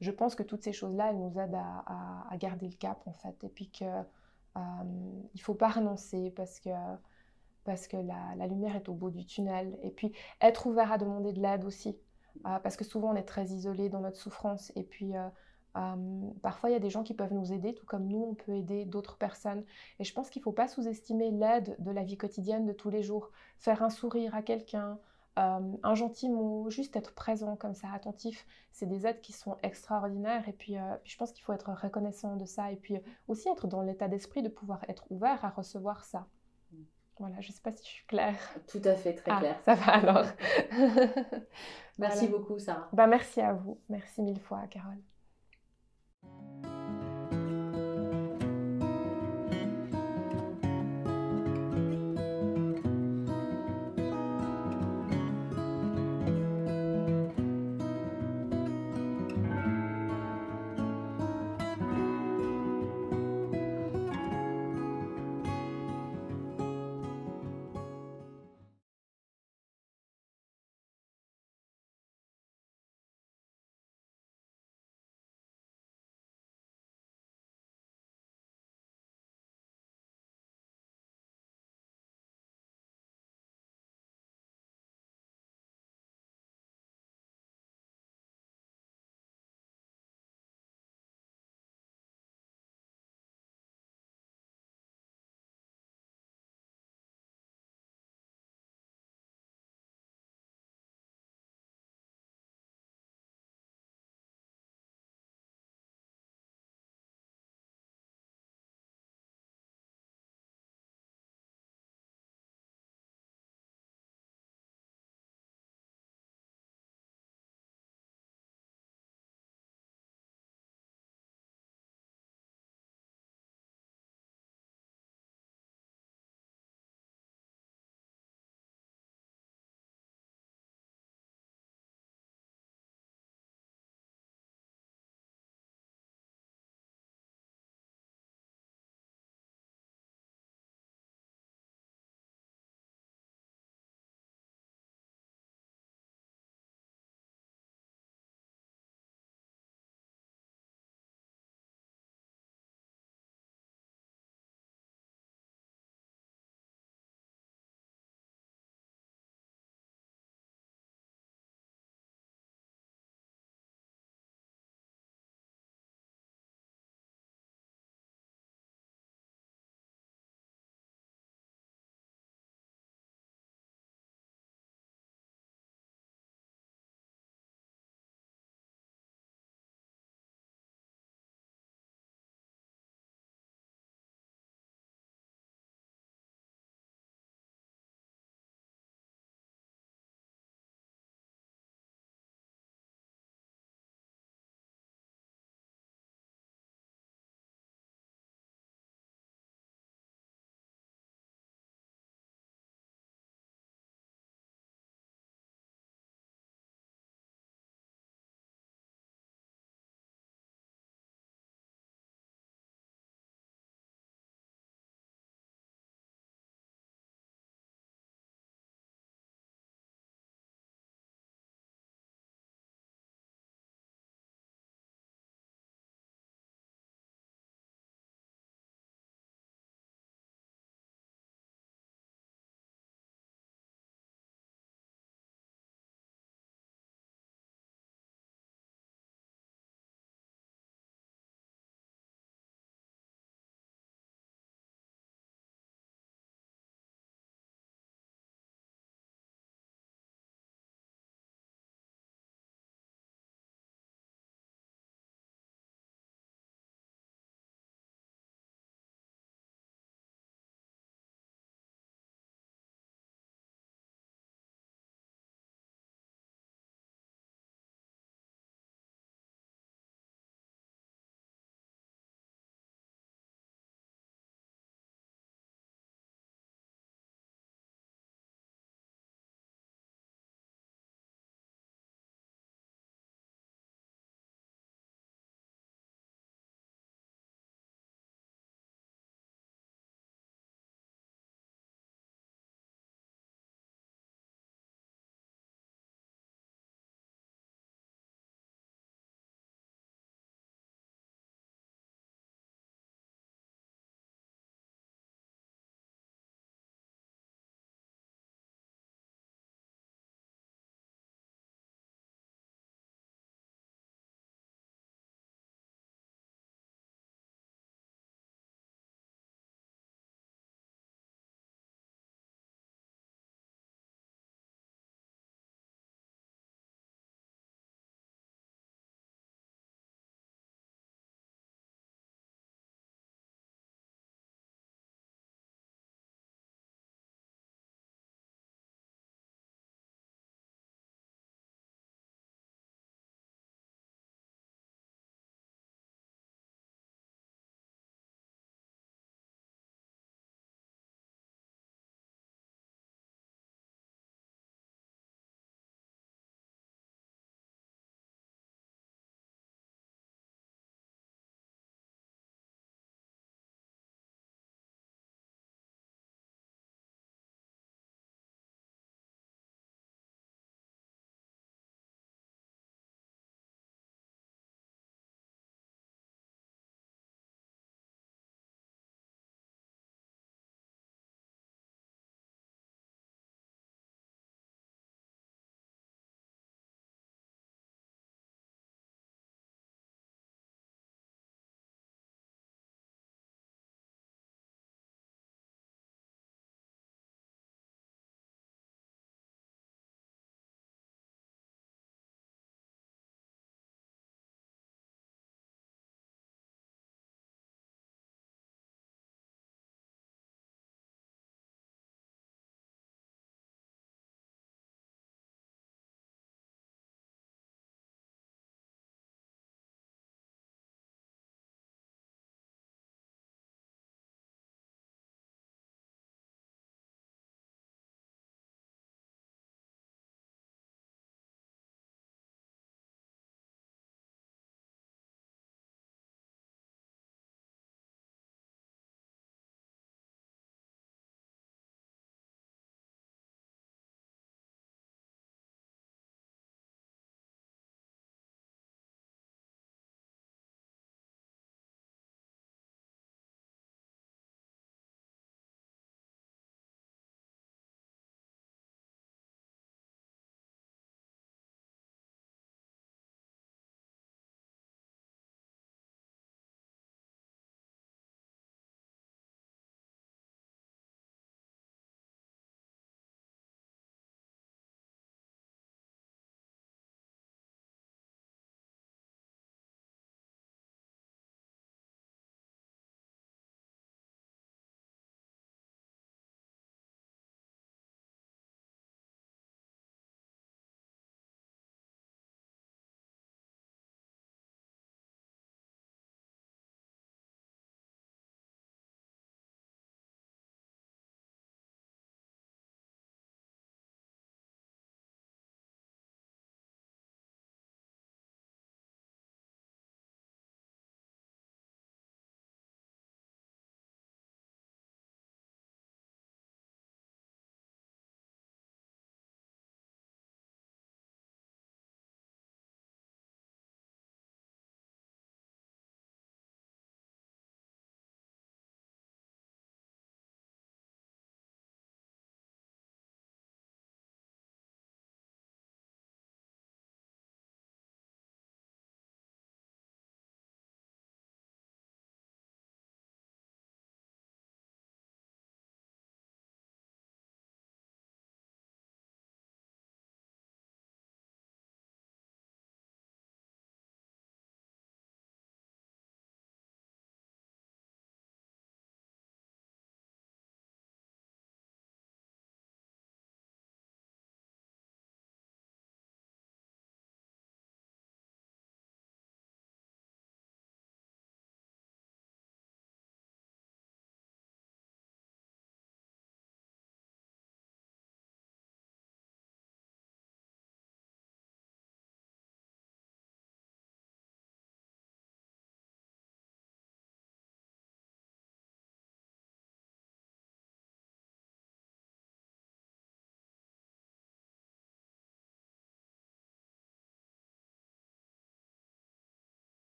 je pense que toutes ces choses-là, elles nous aident à, garder le cap, en fait. Et puis qu'il euh, ne faut pas renoncer parce que, parce que la, lumière est au bout du tunnel. Et puis, être ouvert à demander de l'aide aussi. Euh, parce que souvent, on est très isolé dans notre souffrance. Et puis, euh, parfois, il y a des gens qui peuvent nous aider, tout comme nous, on peut aider d'autres personnes. Et je pense qu'il ne faut pas sous-estimer l'aide de la vie quotidienne de tous les jours. Faire un sourire à quelqu'un, euh, un gentil mot, juste être présent comme ça, attentif, c'est des aides qui sont extraordinaires. Et puis, euh, je pense qu'il faut être reconnaissant de ça. Et puis aussi être dans l'état d'esprit de pouvoir être ouvert à recevoir ça. Voilà, je ne sais pas si je suis claire. Tout à fait, très Ah, clair. Ça va alors. Merci Voilà. beaucoup, Sarah. Bah, merci à vous. Merci mille fois, Carole.